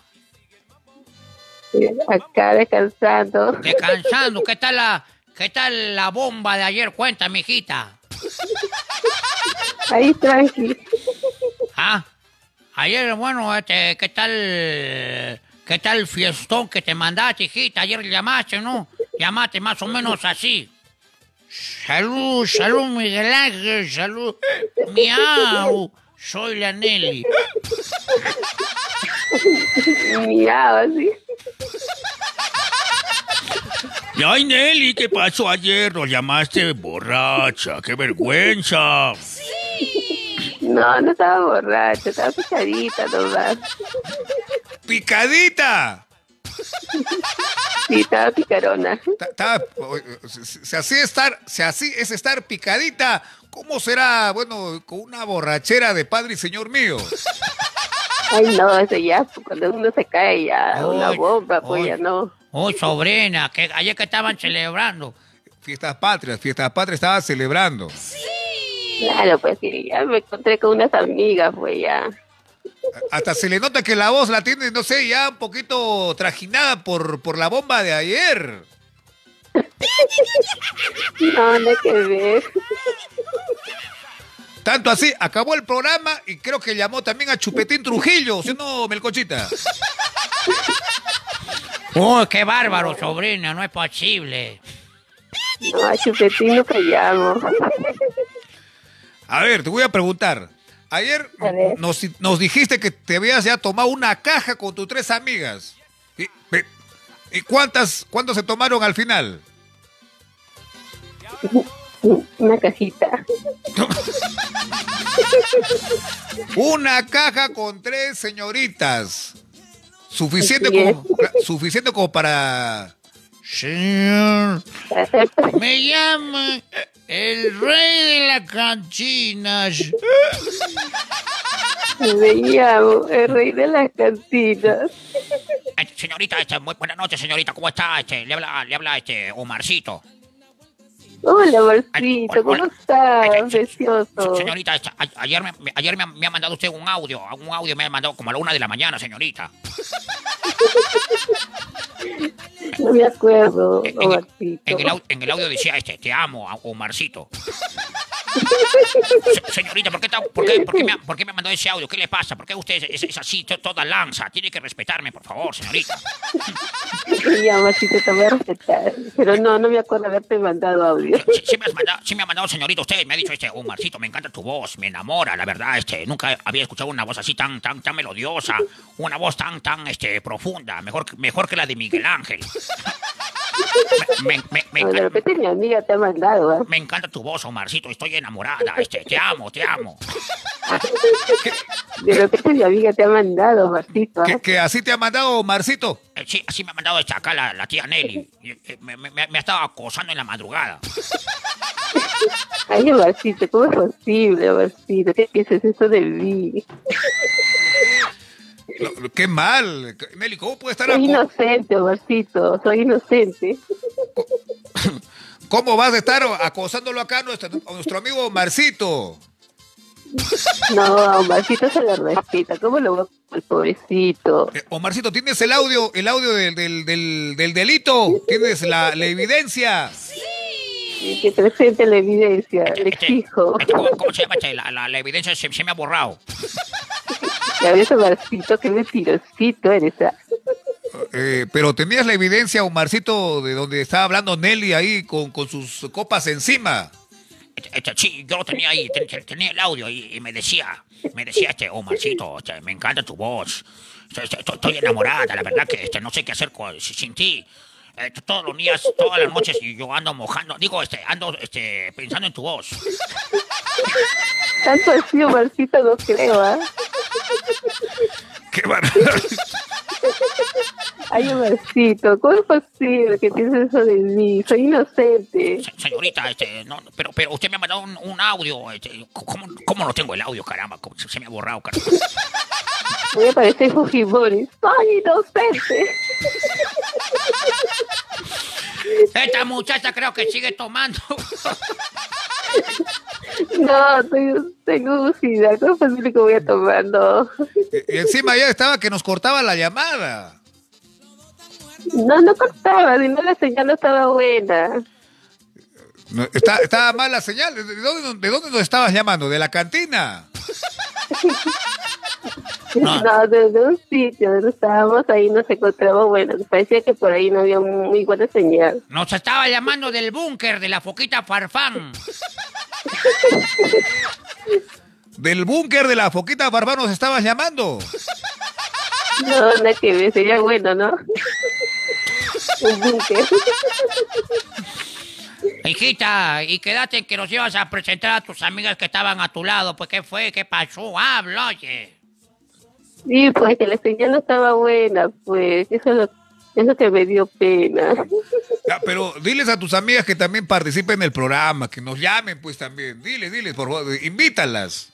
Acá descansando. Descansando, ¿qué tal la, qué tal la bomba de ayer? Cuéntame, hijita. Ahí tranqui. Ah, ayer, bueno, este, ¿qué tal, qué tal el fiestón que te mandaste, hijita? Ayer llamaste, ¿no? Llamaste más o menos así. Salud, salud, Miguel Ángel, salud. Miau, soy la Nelly. Miau, así. Ay, Nelly, ¿qué pasó ayer? Nos llamaste borracha. ¡Qué vergüenza! No, no estaba borracha, estaba picadita nomás. ¡Picadita! Sí, estaba picarona. Ta- ta- si si así estar, si así es estar picadita, ¿cómo será, bueno, con una borrachera de padre y señor mío? Ay, no, eso ya, cuando uno se cae ya, una bomba, pues ay. ya no. Uy, sobrina, que ayer que estaban celebrando. Fiestas patrias, fiestas patrias estaba celebrando. Claro, pues sí, ya me encontré con unas amigas, pues ya. Hasta se le nota que la voz la tiene, no sé, ya un poquito trajinada por, por la bomba de ayer. No, nada que ver. Tanto así, acabó el programa y creo que llamó también a Chupetín Trujillo, ¿sí o no, Melcochita? Uy, qué bárbaro, sobrina, no es posible. No, a Chupetín no llamo. A ver, te voy a preguntar. Ayer A nos, nos dijiste que te habías ya tomado una caja con tus tres amigas. ¿Y, pe- ¿y cuántas, cuántas se tomaron al final? Una cajita. Una caja con tres señoritas. Suficiente como, suficiente como para... Señor, me llama el rey de las canchinas. Me llamo el rey de las cantinas. Eh, Señorita, este, muy buenas noches, señorita, ¿cómo está? Este, le habla, le habla este Omarcito. Hola, Marcito, ¿cómo estás? Precioso. Señorita, ayer, me, me- ayer me, ha- me ha mandado usted un audio, un audio me ha mandado como a la una de la mañana, señorita. No me acuerdo, En, en el, Marcito. en el en el audio decía este, te amo, Omarcito. Se- señorita, ¿por qué, ta- por, qué, por, qué me, ha- por qué me mandó ese audio? ¿Qué le pasa? ¿Por qué usted es, es- es así, to- toda lanza? Tiene que respetarme, por favor, señorita. Sí, amorcito, te voy a respetar. Pero no, no me acuerdo haberte mandado audio. Sí, sí me, has mandado, sí me ha mandado, señorita, usted me ha dicho, este, Omarcito, me encanta tu voz, me enamora, la verdad, este, nunca había escuchado una voz así tan, tan, tan melodiosa, una voz tan, tan, este, profunda, mejor, mejor que la de Miguel Ángel. Me, me- me de encanta, repente mi amiga te ha mandado, ¿ah? me encanta tu voz, Omarcito, estoy enamorada, este, te amo, te amo. De repente mi amiga te ha mandado, Marcito. ¿ah? Que, que así te ha mandado Marcito. Eh, sí, así me ha mandado esta acá la, la tía Nelly, Y, eh, me, me- me- ha estado acosando en la madrugada. Ay, Marcito, ¿cómo es posible, Marcito? ¿Qué piensas eso de mí? Lo- Qué mal. Nelly, ¿cómo puede estar Soy inocente, Marcito, soy inocente. ¿Cómo vas a estar acosándolo acá a nuestro, a nuestro amigo Marcito? No, a Marcito se le respeta. ¿Cómo lo va el pobrecito? Eh, Omarcito, ¿tienes el audio, el audio del, del, del- del delito? ¿Tienes la, la evidencia? Y que presente la evidencia, le exijo. Este, ¿cómo, cómo se llama? este? La, la- la evidencia se, se me ha borrado. Ya ves, Marcito, qué mentirosito eres. ¿ah? Eh, pero tenías la evidencia, Omarcito, de donde estaba hablando Nelly ahí con, con sus copas encima. Sí, yo lo tenía ahí, ten- ten- tenía el audio y, y me decía, me decía este, Omarcito, este, me encanta tu voz. Este, este, Estoy, estoy enamorada, la verdad que este, no sé qué hacer con- sin ti. Eh, todos los días, todas las noches, y yo ando mojando, digo, este, ando este, pensando en tu voz. Tanto así, Marcito, no creo, ¿ah? Qué bar- Ay, Marcito, ¿cómo es posible que pienses eso de mí? Soy inocente. Se- Señorita, este, no, pero, pero usted me ha mandado un, un audio. Este, ¿cómo, ¿Cómo no tengo el audio, caramba? ¿Cómo se, se me ha borrado, caramba. Voy a parecer Fujimori. Soy inocente. Esta muchacha creo que sigue tomando. No, estoy, tengo lucidez. ¿Cómo es posible que voy a tomar? No. Y encima ya estaba que nos cortaba la llamada. No, no cortaba, sino la señal no estaba buena. No, está- estaba mal la señal. ¿De dónde, ¿De dónde nos estabas llamando? ¿De la cantina? No, desde un sitio donde estábamos ahí no se encontraba bueno. Parecía que por ahí no había muy buena señal. Nos estaba llamando del búnker de la foquita Farfán. ¿Del búnker de la Foquita Barbá nos estabas llamando? No, nada que ver, sería bueno, ¿no? Un búnker. Hijita, y quédate que nos ibas a presentar a tus amigas que estaban a tu lado. Pues, ¿qué fue? ¿Qué pasó? Habla, oye. Sí, pues que la señal no estaba buena, pues eso es lo, eso que me dio pena. Pero diles a tus amigas que también participen en el programa, que nos llamen pues también. Diles, diles, por favor, invítalas.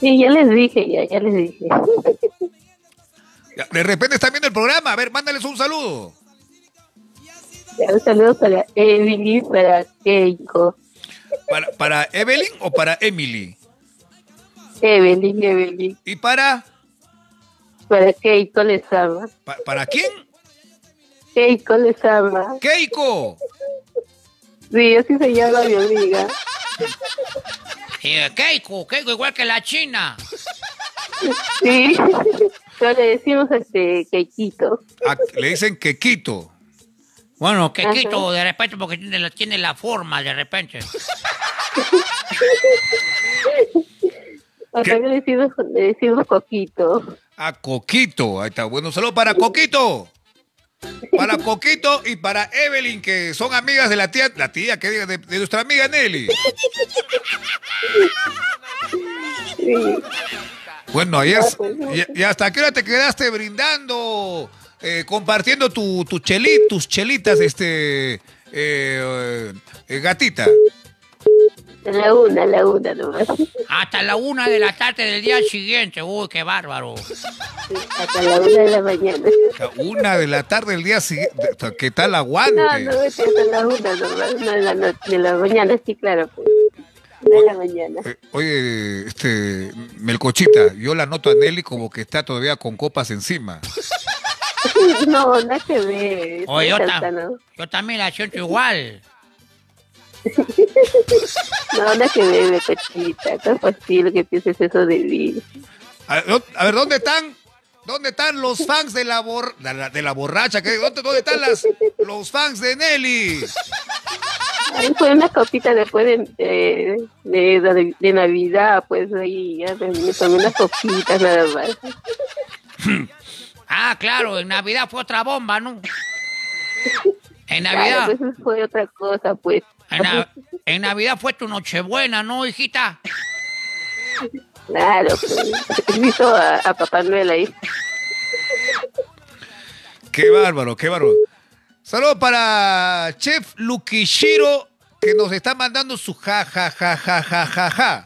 Sí, ya les dije, ya, ya les dije. De repente están viendo el programa, a ver, mándales un saludo. Ya, un saludo para Emily, para Keiko. ¿Para, para Evelyn o para Emily? Evelyn, Evelyn. ¿Y para? Para Keiko les ama. ¿Pa- ¿Para quién? Keiko les ama. Keiko. Sí, así se llama mi amiga. Keiko, Keiko, igual que la China. Sí. Pero le decimos este Keikito. Ah, le dicen Quequito. Bueno, Kequito, Ajá. de repente, porque tiene la, tiene la forma, de repente. Acá le decimos, le decimos Coquito. A Coquito. Ahí está. Bueno, saludo para Coquito. Para Coquito y para Evelyn, que son amigas de la tía, la tía, que diga, de, de nuestra amiga Nelly. Sí. Bueno, ahí es. ¿Y, y hasta qué hora te quedaste brindando, eh, compartiendo tu, tu cheli- tus chelitas, este, eh, eh, gatita? A la una, la una nomás. Hasta la una de la tarde del día siguiente. Uy, qué bárbaro. Hasta la una de la mañana. Una de la tarde del día siguiente. ¿Qué tal aguante? No, no, es hasta la una nomás. No, de la, no- de la mañana, sí, claro. Pues. De la mañana. Eh, oye, este, Melcochita, yo la noto a Nelly como que está todavía con copas encima. No, nada que ver. Oye, yo, ta- yo también la siento igual. No, no que bebe. No es posible que pienses eso de mí. A ver, ¿dó- a ver, ¿dónde están? ¿Dónde están los fans de la, bor- de la, de la borracha? ¿Qué? ¿Dónde, dónde están las, los fans de Nelly? Ahí fue una copita después de, de, de, de- de Navidad, pues ahí ya me, tomé unas copitas nada más. Ah, claro, en Navidad fue otra bomba, ¿no? En Claro, Navidad, pues eso fue otra cosa, pues. En, Na- en Navidad fue tu Nochebuena, ¿no, hijita? Claro, pues. Invito a, a Papá Noel ahí. Qué bárbaro, qué bárbaro. Saludos para Chef Lukishiro, que nos está mandando su ja, ja, ja, ja, ja, ja, ja.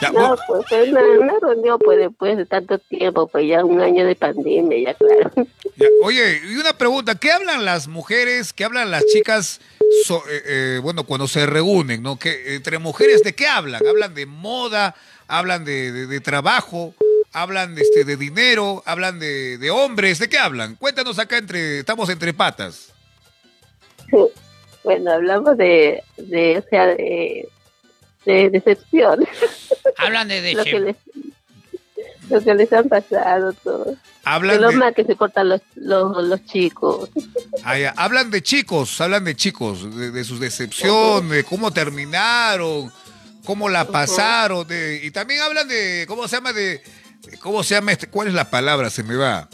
Ya, No, pues una reunión, pues después de tanto tiempo, pues ya un año de pandemia, ya claro. ya. Oye, y una pregunta, ¿qué hablan las mujeres, qué hablan las chicas, so- eh, eh, bueno, cuando se reúnen, ¿no? ¿Qué, entre mujeres, ¿de qué hablan? ¿Hablan de moda? ¿Hablan de, de- de trabajo? ¿Hablan de, este, de dinero? ¿Hablan de, de hombres? ¿De qué hablan? Cuéntanos acá, entre estamos entre patas. Bueno, hablamos de, de o sea, de, de decepción. Hablan de lo, que les, lo que les han pasado, todo. Hablan de lo de- mal que se portan los, los, los chicos. Ah, ya. Hablan de chicos, hablan de chicos, de, de sus decepciones, de cómo terminaron, cómo la pasaron, de- y también hablan de, ¿cómo se llama? De, de ¿Cómo se llama este? ¿Cuál es la palabra? Se me va.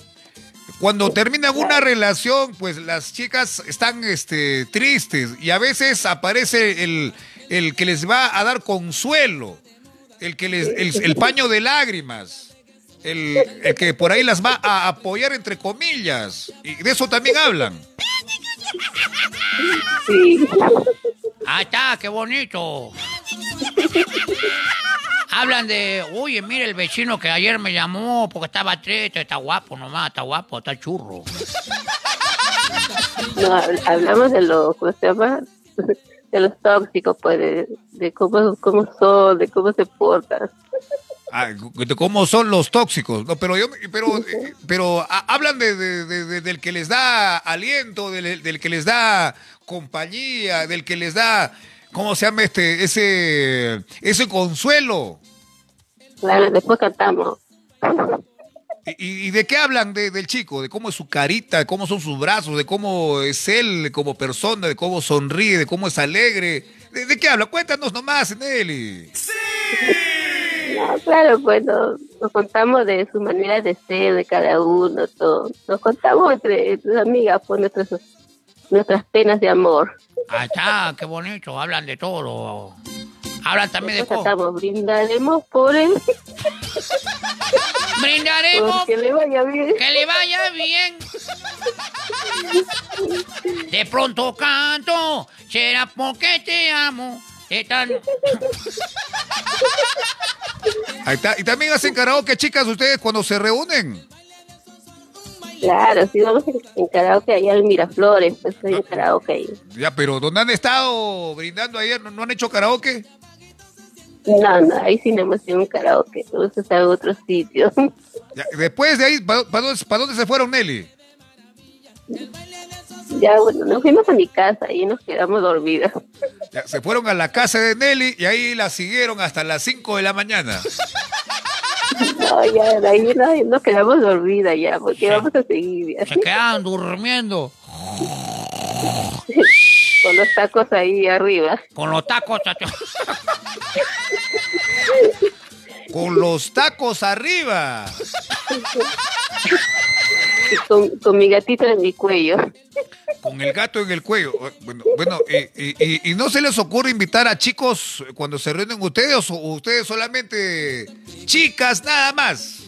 Cuando terminan una relación, pues las chicas están este, tristes y a veces aparece el, el que les va a dar consuelo, el, que les, el, el paño de lágrimas, el, el que por ahí las va a apoyar entre comillas. Y de eso también hablan. Sí. Ah, está, qué bonito. Hablan de, oye, mire el vecino que ayer me llamó porque estaba triste, está guapo nomás, está guapo, está churro. No, hab- hablamos de los, ¿cómo se llama? De los tóxicos, pues, de, de cómo, cómo son, de cómo se portan. Ah, de cómo son los tóxicos. No, pero yo, pero, eh, pero ah, hablan de, de- de- de- del que les da aliento, del, del que les da compañía, del que les da, ¿cómo se llama este, ese, ese consuelo? Claro, después cantamos. ¿Y, y de qué hablan de- del chico? De cómo es su carita, de cómo son sus brazos, de cómo es él como persona, de cómo sonríe, de cómo es alegre. ¿De, de qué habla? Cuéntanos nomás, Nelly. No, claro, pues no- nos contamos de su manera de ser, de cada uno, todo. Nos contamos entre, entre amigas, pues, nuestras, nuestras penas de amor. Ah, está, qué bonito, hablan de todo. Hablan también de Después cosas. cantamos, brindaremos por él, Brindaremos porque le vaya bien. que le vaya bien. De pronto canto, será porque te amo. Tan... Ahí está. Y también hacen karaoke, chicas, ustedes cuando se reúnen. Claro, sí, vamos en, en karaoke allá en Miraflores, pues hay un karaoke ahí. Ya, pero ¿dónde han estado brindando ayer? ¿No, no han hecho karaoke? No, no, ahí sí no hemos ido a un karaoke, vamos a en otro sitio. Ya, después de ahí, ¿para dónde, pa' dónde se fueron, Nelly? ya, bueno, nos fuimos a mi casa y nos quedamos dormidas. Ya, se fueron a la casa de Nelly y ahí la siguieron hasta las 5 de la mañana. No, ya, de ahí no, nos quedamos dormidas ya, porque vamos a seguir ya, Se quedan durmiendo con los tacos ahí arriba. con los tacos. Con los tacos arriba. Y con, con mi gatito en mi cuello. Con el gato en el cuello. Bueno, bueno y, y- y- y no se les ocurre invitar a chicos cuando se reúnen ustedes o ustedes solamente chicas nada más.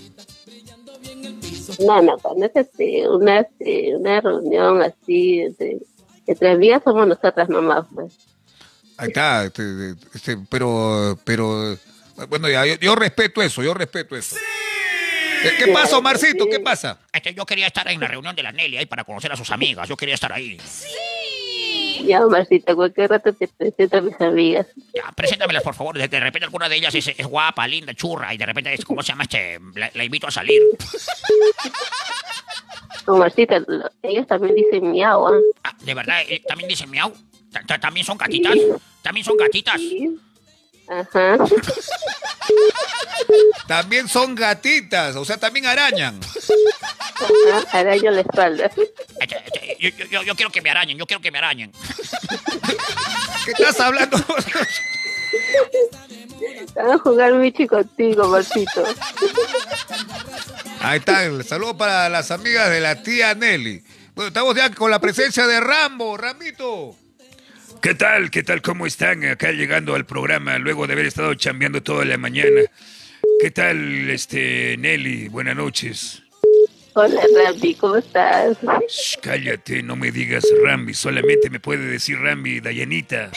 No, no, cuando es este, una, este, una reunión así, entre, entre amigas somos nosotras mamás, pues. Ahí está, este, este, pero, pero, bueno, ya, yo, yo respeto eso, yo respeto eso. ¿Qué, qué pasa, Omarcito? ¿Qué pasa? Este, yo quería estar en la reunión de la Nelly ahí para conocer a sus amigas. Yo quería estar ahí. Ya, Marcita, cualquier rato te presento a mis amigas. Ya, preséntamelas, por favor. De, de repente alguna de ellas es, es guapa, linda, churra. Y de repente es, ¿cómo se llama este? La, la invito a salir. Omarcita, lo- ellos también dicen miau, ¿ah? Ah, ¿de verdad? eh, ¿También dice miau? Ta- ta- ¿También son gatitas? ¿También son gatitas? Ajá. También son gatitas, o sea, también arañan. Ajá, araño la espalda. Yo, yo- yo- yo quiero que me arañen, yo quiero que me arañen. ¿Qué estás hablando? Van a jugar Michi contigo, Marcito. Ahí está, el saludo para las amigas de la tía Nelly. Bueno, estamos ya con la presencia de Rambo, Ramito. ¿Qué tal? ¿Qué tal? ¿Cómo están? Acá llegando al programa luego de haber estado chambeando toda la mañana. ¿Qué tal, este, Nelly? Buenas noches. Hola, Rambi, ¿cómo estás? Shh, cállate, no me digas Rambi, solamente me puede decir Rambi, Dayanita.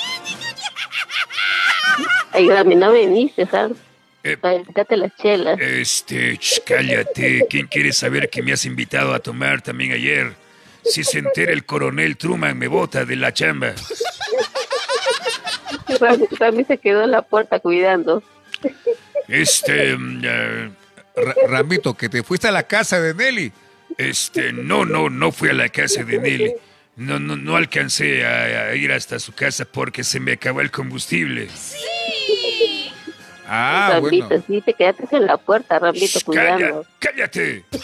Ay, Rambi, no viniste, ¿sabes? Eh, Para invitarte las chelas. Este, cállate. ¿Quién quiere saber que me has invitado a tomar también ayer? Si se entera el coronel Truman, me bota de la chamba. Rambi se quedó en la puerta cuidando. Este, eh, Ra- Ramito, que te fuiste a la casa de Nelly. este, no, no, no fui a la casa de Nelly. No, no, no alcancé a, a ir hasta su casa porque se me acabó el combustible. Ah, Rambito, bueno. sí, te quedaste en la puerta, Rambito, Shh, calla- cuidando. cállate.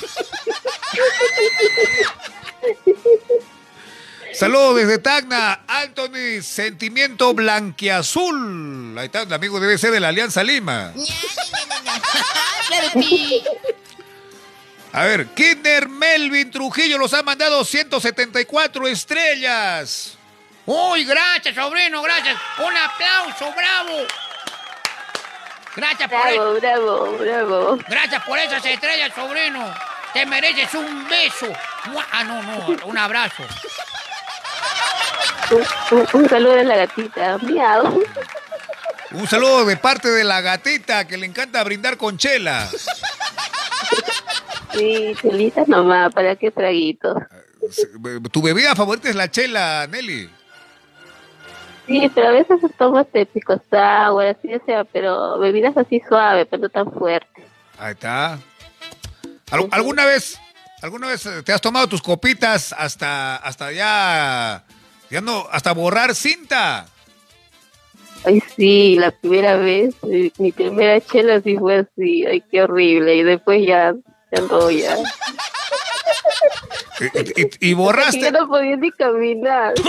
Saludos desde Tacna, Anthony, Sentimiento Blanquiazul. Ahí está, el amigo debe ser de la Alianza Lima. A ver, Kinder Melvin Trujillo los ha mandado 174 estrellas. Uy, gracias, sobrino, gracias. Un aplauso, bravo. Gracias por Bravo, bravo, bravo. Gracias por esas estrellas, sobrino. Te mereces un beso. Ah, no, no, un abrazo. Un, un- un saludo de la gatita. Miau. Un saludo de parte de la gatita que le encanta brindar con chela. Sí, chelitas nomás, ¿para qué traguitos? Tu bebida favorita es la chela, Nelly. Sí, pero a veces tomo este pico sour, así o sea, pero bebidas así suaves, pero no tan fuertes. Ahí está. ¿Al- ¿Alguna vez, alguna vez eh, te has tomado tus copitas hasta, hasta ya, ya no, hasta borrar cinta? Ay, sí, la primera vez, mi primera chela sí fue así, ay, qué horrible, y después ya, ya no, ya. Y, y- y Ya borraste. no podía ni caminar.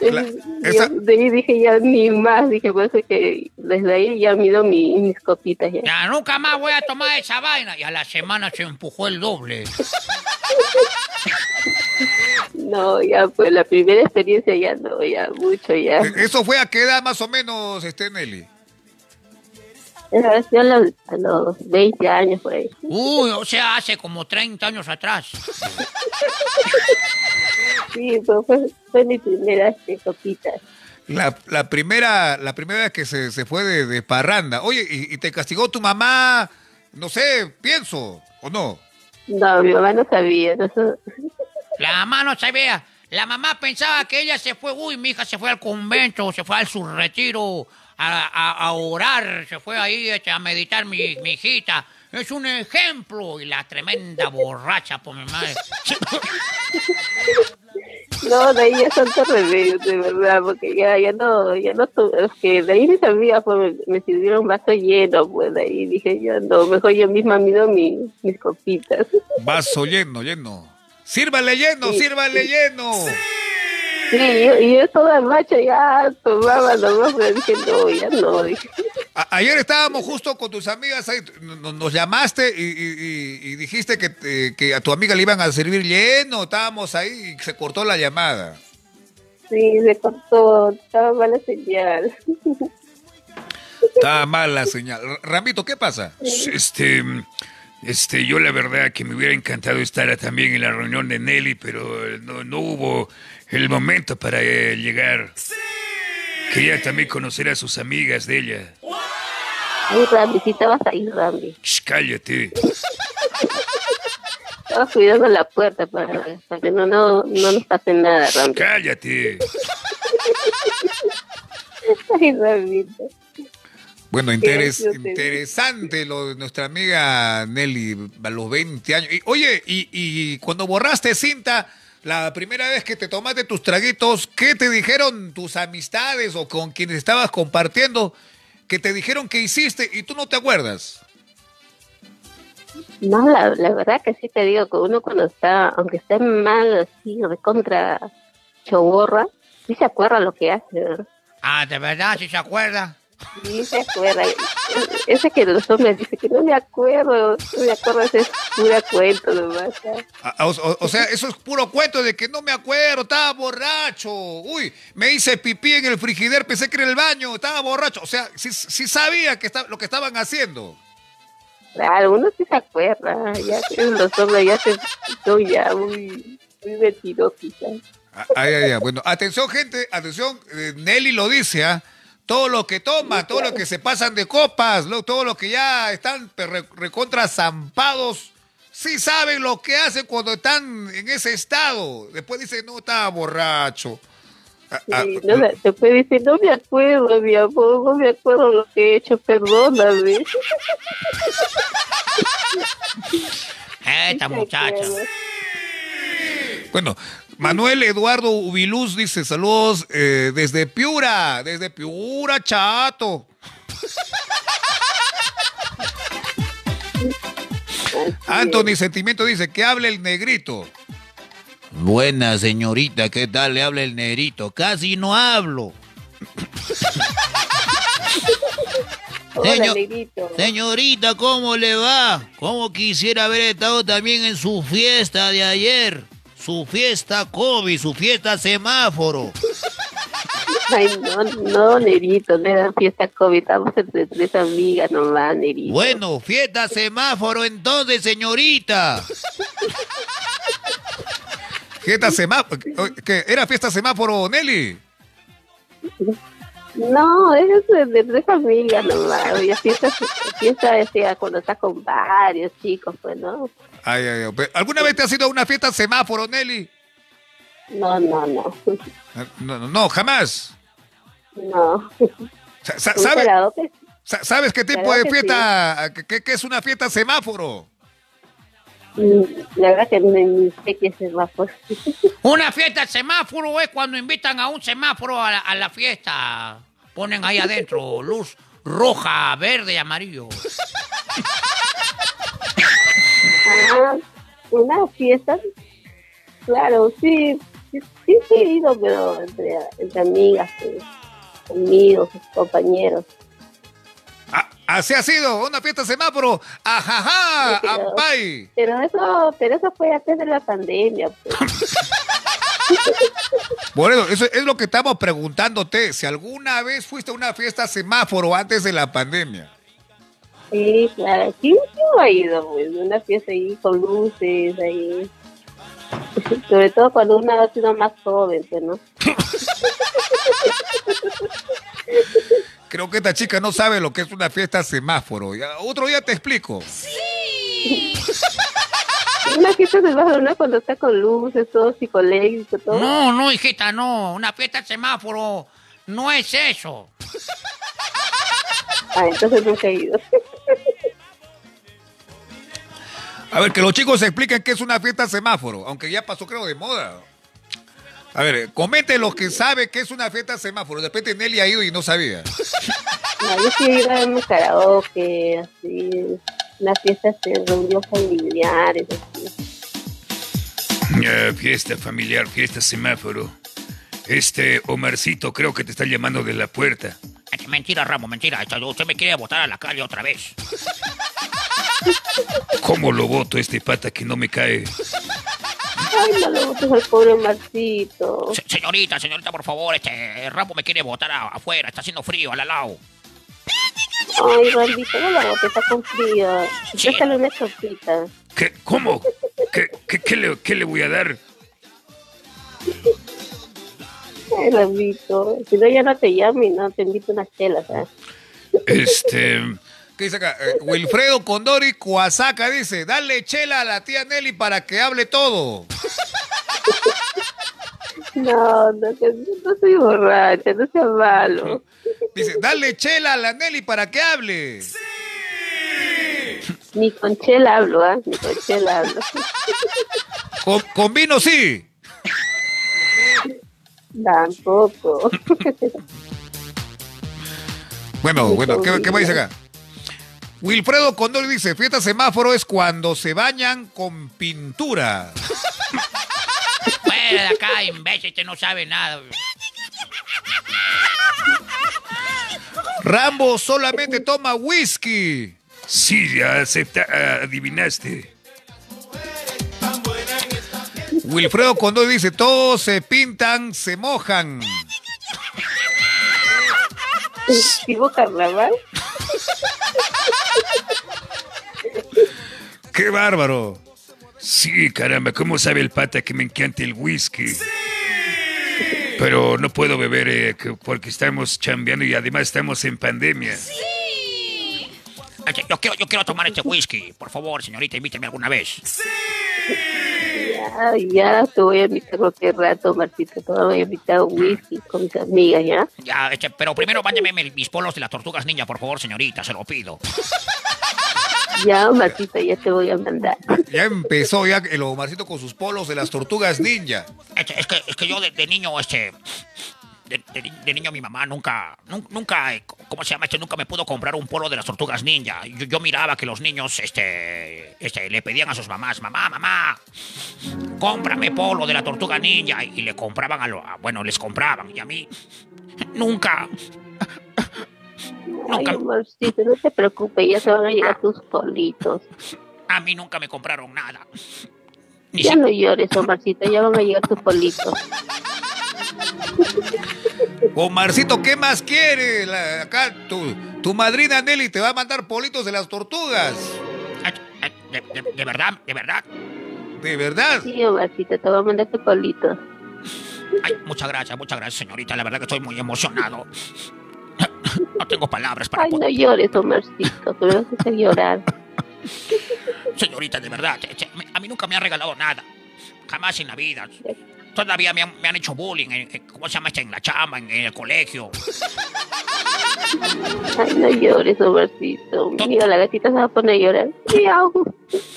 La- Yo esa- de ahí dije ya ni más, dije por eso que desde ahí ya mido mi, mis copitas ya. Ya nunca más voy a tomar esa vaina. Y a la semana se empujó el doble. No, ya pues la primera experiencia ya no, ya mucho ya. Eh, ¿Eso fue a qué edad más o menos, este Nelly? A los, a los 20 años por ahí. Uy, o sea, hace como 30 años atrás. Sí, pues fue, fue mi primera este, copita. La, la primera, la primera vez que se, se fue de, de parranda. Oye, y, y te castigó tu mamá? No sé, pienso, ¿o no? No, mi mamá no sabía. No, La mamá no sabía. La mamá pensaba que ella se fue, uy, mi hija se fue al convento, se fue al su retiro a, a- a orar, se fue ahí este, a meditar mi, mi hijita. Es un ejemplo. Y la tremenda borracha, por mi madre. no, de ahí ya santo remedio, de verdad, porque ya, ya no, ya no, tu- es que de ahí mis amigas pues, me, me sirvieron vaso lleno, pues de ahí dije yo no, mejor yo misma mido mi, mis copitas. Vaso lleno, lleno. Sírvale lleno, Sí. sírvale lleno. Sí, yo, y yo toda macha ya tomaba nomás, pero dije no, ya no, dije. A- ayer estábamos justo con tus amigas ahí, nos llamaste y, y- y- y dijiste que, te- que a tu amiga le iban a servir lleno, estábamos ahí y se cortó la llamada. Sí, se cortó, estaba mala señal. Estaba mal la señal. Ramito, ¿qué pasa? Este, este, yo la verdad que me hubiera encantado estar también en la reunión de Nelly, pero eh, no, no hubo el momento para eh, llegar. Quería también conocer a sus amigas de ella. Ay, Rambi, sí estabas ahí, Rambi. Shh, cállate. Estaba cuidando la puerta para, para que no, no, no nos pase nada, Rambi. Cállate. Ay, Rambito. Bueno, interes- Sí, te- interesante lo de nuestra amiga Nelly a los 20 años. Y, oye, y, y cuando borraste cinta, la primera vez que te tomaste tus traguitos, ¿qué te dijeron tus amistades o con quienes estabas compartiendo? Que te dijeron que hiciste y tú no te acuerdas. No, la, la verdad que sí te digo que uno cuando está, aunque esté mal así, recontra choborra, sí se acuerda lo que hace, ¿verdad? Ah, ¿de verdad? ¿Sí se acuerda? Sí se acuerda. Ese que los hombres dicen que no me acuerdo, no me acuerdo, ese es pura cuento nomás. ¿sabes? Ah, O, o- o sea, eso es puro cuento de que no me acuerdo, estaba borracho. Uy, me hice pipí en el frigider, pensé que era el baño, estaba borracho. O sea, sí, sí sabía que está, lo que estaban haciendo. Claro, uno sí se acuerda, ya los hombres ya se son ya muy, muy metidos quizás. Ah, Ay, ay, ay. Bueno, atención, gente, atención. eh, Nelly lo dice, ¿ah? Todo lo que toman, todo lo que se pasan de copas, lo- todo lo que ya están re- recontra zampados, sí saben lo que hacen cuando están en ese estado. Después dicen, no, estaba borracho. Ah, ah, Sí, no, me- después dice, no me acuerdo, mi amor, no me acuerdo lo que he hecho, perdóname. Esta muchacha. Bueno, Manuel Eduardo Ubiluz dice, saludos eh, desde Piura, desde Piura, chato. Anthony Sentimiento dice, que hable el negrito. Buena señorita, ¿qué tal le habla el negrito? Casi no hablo. Hola, Señor- negrito. Señorita, ¿cómo le va? ¿Cómo quisiera haber estado también en su fiesta de ayer? Su fiesta COVID, su fiesta semáforo. Ay, no, no, negrito, no era fiesta COVID, estamos entre tres amigas nomás, negrito. Bueno, fiesta semáforo entonces, señorita. Fiesta semáforo. ¿Qué? ¿Era fiesta semáforo, Nelly? No, es de, tres amigas nomás, fiesta, fiesta decía cuando está con varios chicos, pues, ¿no? Ay, ay, ay. ¿Alguna vez te has ido a una fiesta semáforo, Nelly? No, no, no, No, no, no, jamás. no. Sa- sa- Un ¿sabe- pelado que- sa- ¿Sabes qué tipo de fiesta? ¿Qué, qué- qué es una fiesta semáforo? mm, La verdad que ni sé qué es el vapor. Una fiesta semáforo es cuando invitan a un semáforo a la, a la fiesta. Ponen ahí adentro luz roja, verde y amarillo. Ah, una fiesta, claro, sí, sí, sí, sí he ido, pero entre, entre amigas, pues, amigos, compañeros. Así ha sido, una fiesta semáforo. Ajaja, Sí, pero- ampay. Pero eso, pero eso fue antes de la pandemia, pues. Bueno, eso es lo que estamos preguntándote. Si alguna vez fuiste a una fiesta semáforo antes de la pandemia. Sí, claro, sí, sí he ido, pues, una fiesta ahí con luces, ahí. Sobre todo cuando uno ha sido más joven, pues, ¿no? Creo que esta chica no sabe lo que es una fiesta semáforo. Ya, otro día te explico. Una fiesta de Barcelona cuando está con luces, todo psicológico, todo. No, no, hijita, no. Una fiesta semáforo no es eso. Ah, entonces nunca he ido. A ver, que los chicos expliquen qué es una fiesta semáforo, aunque ya pasó creo de moda. A ver, comente los que sabe qué es una fiesta semáforo. De repente Nelly ha ido y no sabía. No, yo sí he ido a un karaoke, así, unas fiestas de reunión familiares, así. Eh, fiesta familiar, fiesta semáforo. Este Omarcito creo que te está llamando de la puerta. Mentira, Ramos, mentira. Usted me quiere botar a la calle otra vez. ¿Cómo lo voto este pata que no me cae? Ay, no lo botes al pobre Marcito. Se- señorita, señorita, por favor, este Ramos me quiere botar a- afuera. Está haciendo frío, al lado. Ay, Rambito, no la botes, está con frío. Déjale una sopita. ¿Qué? ¿Cómo? ¿Qué, qué, qué le, qué le voy a dar? Ay, Rambito, si no ya no te llamo y no te invito unas chelas, ¿ah? Este. ¿Qué dice acá? Eh, Wilfredo Condori Coasaca dice, dale chela a la tía Nelly para que hable todo. No, no, no soy borracha, no sea malo. Dice, dale chela a la Nelly para que hable. Ni con chela hablo, ¿ah? Ni con chela hablo. Con, con vino sí. Tampoco. Bueno, bueno, ¿qué, qué más dice acá? Wilfredo Condor dice, fiesta semáforo es cuando se bañan con pintura. Fuera de acá, imbécil, este no sabe nada. Rambo solamente toma whisky. Sí, ya acepta, adivinaste. Wilfredo Condor dice, todos se pintan, se mojan. ¿Vivo carnaval? ¡Qué bárbaro! Sí, caramba, ¿cómo sabe el pata que me encanta el whisky? Pero no puedo beber eh, que- porque estamos chambeando y además estamos en pandemia. Este, Yo quiero, yo quiero tomar este whisky. Por favor, señorita, invíteme alguna vez. Ya, ya te voy a invitar cualquier rato, Martita. Te voy a invitar a un whisky con mis amigas, ¿ya? Ya, este, pero primero váyame mis polos de las tortugas ninja, por favor, señorita, se lo pido. Ya, Martita, ya te voy a mandar. Ya empezó ya el Omarcito con sus polos de las tortugas ninja. Este, es, que, es que yo de, de niño, este. De, de ni- de niño mi mamá nunca, nun- nunca, eh, ¿cómo se llama? Este, nunca me pudo comprar un polo de las tortugas ninja. Yo, yo miraba que los niños, este, este, le pedían a sus mamás, mamá, mamá, cómprame polo de la tortuga ninja. Y, le compraban a lo, a- bueno, les compraban. Y a mí, nunca, Ay, Martita, no te preocupes, ya te van a llegar tus politos. a mí nunca me compraron nada. Ni Ya si- no llores, Omarcita, ya van a llegar tus politos. Omarcito, ¿qué más quiere? La- acá tu, tu madrina Nelly te va a mandar politos de las tortugas. de, de- de verdad, de verdad. ¿De verdad? Sí, Omarcita, te voy a mandar tus politos. Ay, muchas gracias, muchas gracias, señorita. La verdad que estoy muy emocionado. No tengo palabras para Ay, no llores, Omarcito, que me vas a hacer llorar. Señorita, de verdad, che, me- a mí nunca me han regalado nada. Jamás en la vida. Todavía me han, me han hecho bullying, en- ¿cómo se llama? este? En la chamba, en, en el colegio. Ay, no llores, Omarcito. Mira, la gatita se va a poner a llorar. Miau,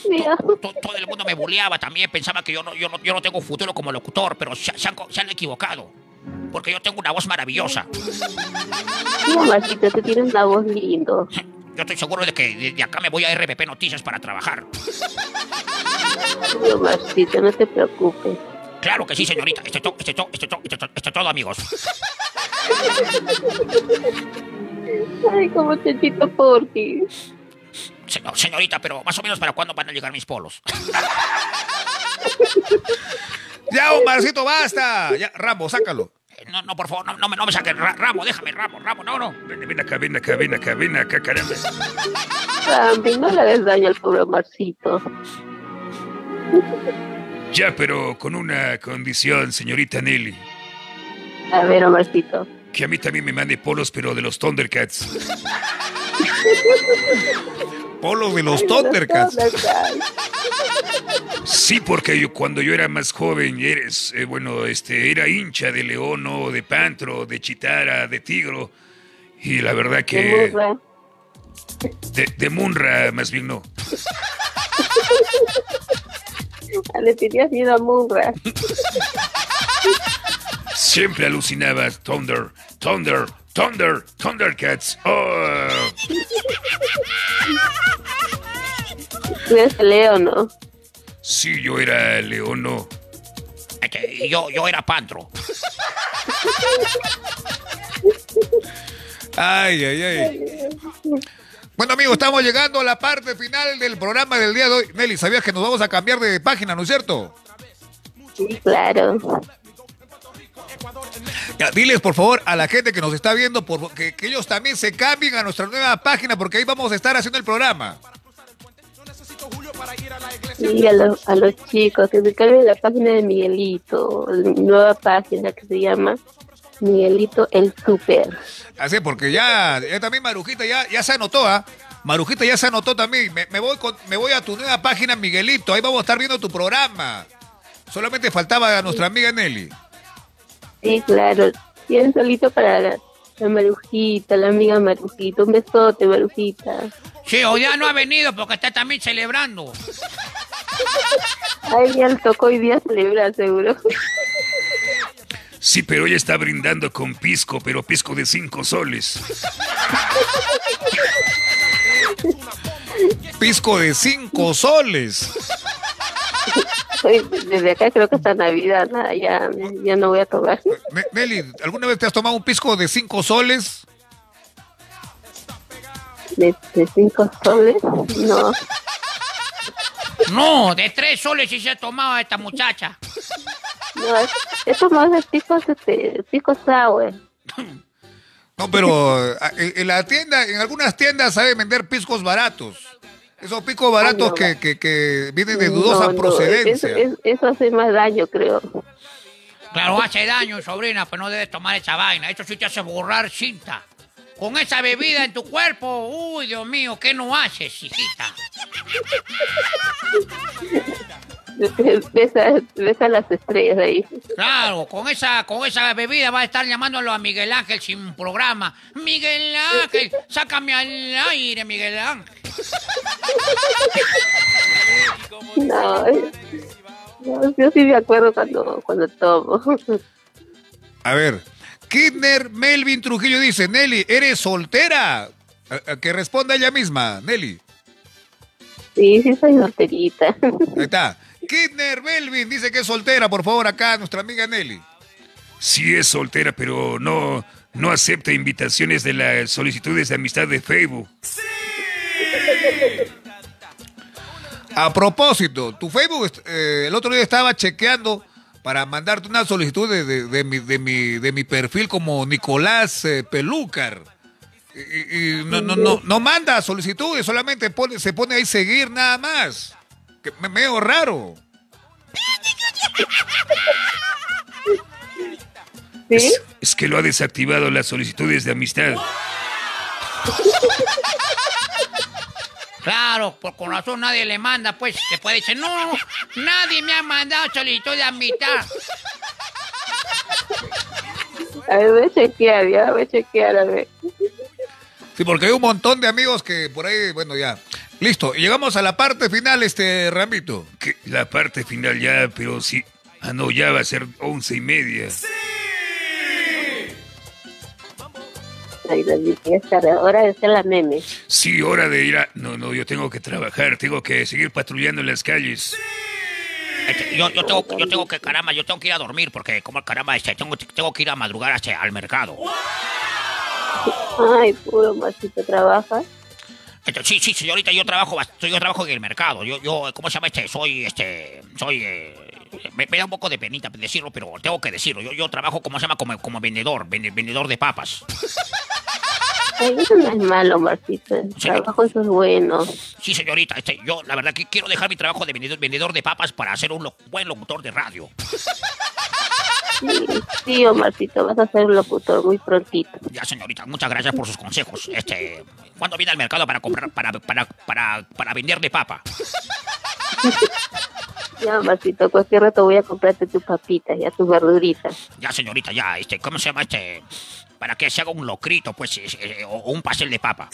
miau. To- Todo el mundo me bulleaba también. Pensaba que yo no, yo no, yo no tengo futuro como locutor, pero se, se han, se han equivocado. Porque yo tengo una voz maravillosa. Omarcito, tú tienes una voz lindo. Yo estoy seguro de que de, acá me voy a RPP Noticias para trabajar. Omarcito, no te preocupes. Claro que sí, señorita. Esto es to- esto es to- esto es to- esto es to- esto es todo, amigos. Ay, como Chanchito Porky. Se- no, señorita, pero más o menos para cuándo van a llegar mis polos. Ya, Omarcito, basta. Ya, Rambo, sácalo. No, no, por favor, no, no me, no me saquen. Ra- Ramo, déjame, Ramo, Ramo, no, no. Ven, ven acá, ven acá, ven acá, ven acá, caramba. Rambi, no le hagas daño al pobre Omarcito. Ya, pero con una condición, señorita Nelly. A ver, Omarcito. Que a mí también me mande polos, pero de los Thundercats. Polos de los Thundercats. Sí, porque yo cuando yo era más joven, eres, eh, bueno, este, era hincha de León, o de Pantro, de Chitara, de Tigro. Y la verdad De que... Murra. De, de Munra, más bien no. Le tenías miedo a Munra. Siempre alucinaba Thunder, Thunder, Thunder, Thundercats. Oh. Tú eres Leo, ¿no? Sí, yo era Leono. Este, y yo, yo era Pantro. Ay, ay, ay. Bueno, amigos, estamos llegando a la parte final del programa del día de hoy. Nelly, ¿sabías que nos vamos a cambiar de página, no es cierto? Sí, claro. Ya, diles, por favor, a la gente que nos está viendo por, que, que ellos también se cambien a nuestra nueva página porque ahí vamos a estar haciendo el programa. Y a, los- a los chicos que se carguen la página de Miguelito, la nueva página que se llama Miguelito el Super. Así, porque ya, ya también Marujita ya, ya se anotó, ¿ah? Marujita ya se anotó también. Me, me voy con- me voy a tu nueva página, Miguelito. Ahí vamos a estar viendo tu programa. Solamente faltaba a nuestra amiga Nelly. Sí, claro. Bien solito para la, la Marujita, la amiga Marujita. Un besote, Marujita. Sí, hoy día no ha venido porque está también celebrando. Ay, ya le tocó hoy día celebrar, seguro. Sí, pero ella está brindando con pisco, pero pisco de cinco soles. Pisco de cinco soles. Soy- Desde acá creo que hasta Navidad, nada, ya, ya no voy a tomar. Nelly, ¿alguna vez te has tomado un pisco de cinco soles? De, de cinco soles, no. No, de tres soles sí se ha tomado esta muchacha. No, es- he tomado de picos, este, picos sour. No, pero eh, en, en la tienda, en algunas tiendas saben vender piscos baratos. Esos piscos baratos no. que, que, que vienen de dudosa No, no, procedencia. eso, es- eso hace más daño, creo. Claro, hace daño, sobrina, pues no debes tomar esa vaina. Eso sí te hace borrar cinta. Con esa bebida en tu cuerpo, uy, Dios mío, ¿qué no haces, hijita? Besa, besa las estrellas ahí. Claro, con esa, con esa bebida va a estar llamándolo a Miguel Ángel sin programa. Miguel Ángel, sácame al aire, Miguel Ángel. No, no, yo sí me acuerdo cuando, cuando tomo. A ver, Kidner Melvin Trujillo dice, Nelly, ¿eres soltera? A- a que responda ella misma, Nelly. Sí, sí soy solterita. Ahí está. Kidner Melvin dice que es soltera, por favor, acá, nuestra amiga Nelly. Sí es soltera, pero no, no acepta invitaciones de las solicitudes de amistad de Facebook. A propósito, tu Facebook, eh, el otro día estaba chequeando para mandarte una solicitud de, de- de mi, de, mi, de mi perfil como Nicolás eh, Pelúcar. Y, y- y no, no, no, no manda solicitudes, solamente pone, se pone ahí seguir nada más. Que me medio raro. Es, es que lo ha desactivado las solicitudes de amistad. Claro, por con razón nadie le manda, pues, se puede decir, no, nadie me ha mandado solicitud de amistad. A ver, voy a chequear, ya voy a chequear, a ver. Sí, porque hay un montón de amigos que por ahí, bueno, ya. Listo, llegamos a la parte final, este Rambito. Que la parte final ya, pero sí. Ah, no, ya va a ser once y media. Ay, David, ya es tarde, hora de hacer la meme. Sí, hora de ir a... No, no, yo tengo que trabajar, tengo que seguir patrullando en las calles. Este, yo, yo, tengo, yo tengo que, caramba, yo tengo que ir a dormir porque, como caramba, este, tengo, tengo que ir a madrugar hacia, al mercado. Ay, puro machito, trabaja. Sí, sí, señorita, yo trabajo, yo trabajo en el mercado. Yo, yo, ¿cómo se llama este? Soy, este, soy, eh, me, me da un poco de penita decirlo, pero tengo que decirlo. Yo, yo trabajo, ¿cómo se llama? Como, como vendedor, vende- vendedor de papas. Ay, eso no es malo, Marcito. El trabajo eso es bueno. Sí, señorita, este, yo la verdad que quiero dejar mi trabajo de vendedor, vendedor de papas para ser un lo- buen locutor de radio. Sí, sí, Omarcito, vas a ser un locutor muy prontito. Ya, señorita, muchas gracias por sus consejos. Este, ¿cuándo viene al mercado para comprar, para, para, para, para vender de papa? Ya, Marcito, cualquier rato voy a comprarte tus papitas, ya tus verduritas. Ya, señorita, ya, este, ¿cómo se llama este? Para que se haga un locrito, pues, eh, eh, o, o un pastel de papa.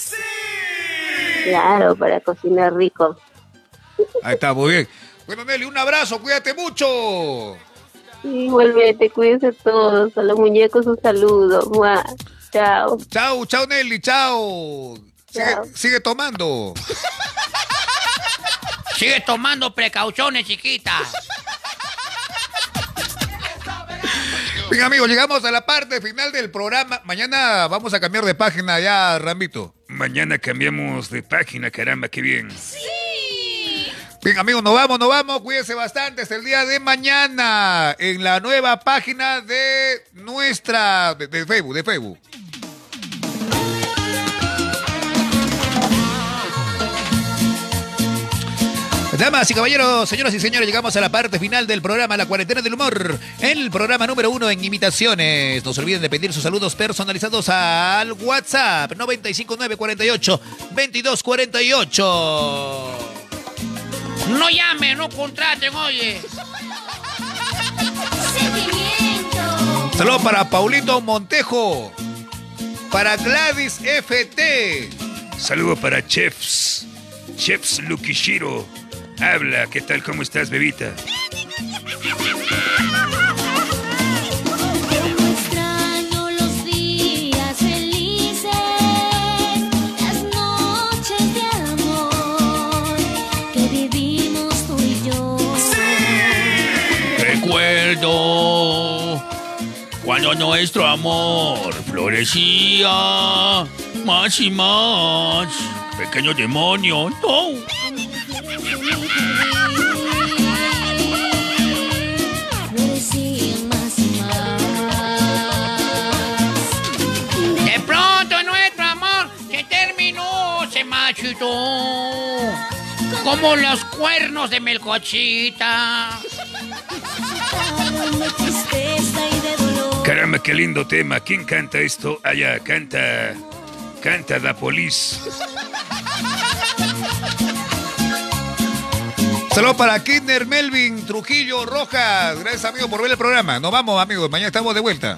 Claro, para cocinar rico. Ahí está, muy bien. Bueno, Nelly, un abrazo, cuídate mucho. Igualmente, cuídense todos. A los muñecos un saludo. Mua. Chao. Chao, chao, Nelly, chao. Sigue, tomando. Sigue tomando precauciones, chiquita. Bien, amigos, llegamos a la parte final del programa. Mañana vamos a cambiar de página ya, Rambito. Mañana cambiamos de página, caramba, qué bien. Bien, amigos, nos vamos, nos vamos. Cuídense bastante. Hasta el día de mañana en la nueva página de nuestra. de, de Facebook, de Facebook. Damas y caballeros, señoras y señores, llegamos a la parte final del programa La Cuarentena del Humor, el programa número uno en imitaciones. No se olviden de pedir sus saludos personalizados al WhatsApp 95948 2248. No llamen, no contraten, oye. Saludos para Paulito Montejo, para Gladys FT. Saludo para Chefs. Chefs Lukishiro. Habla, ¿qué tal? ¿Cómo estás, bebita? cuando nuestro amor florecía más y más. Pequeño demonio, no. De pronto nuestro amor se terminó, se machitó. Como los cuernos de melcochita. Caramba, qué lindo tema. ¿Quién canta esto? Allá, canta. Canta la Police. Saludos para Kidner, Melvin, Trujillo, Rojas. Gracias, amigo, por ver el programa. Nos vamos, amigos. Mañana estamos de vuelta.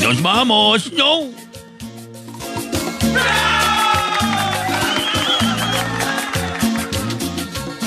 Nos vamos, no.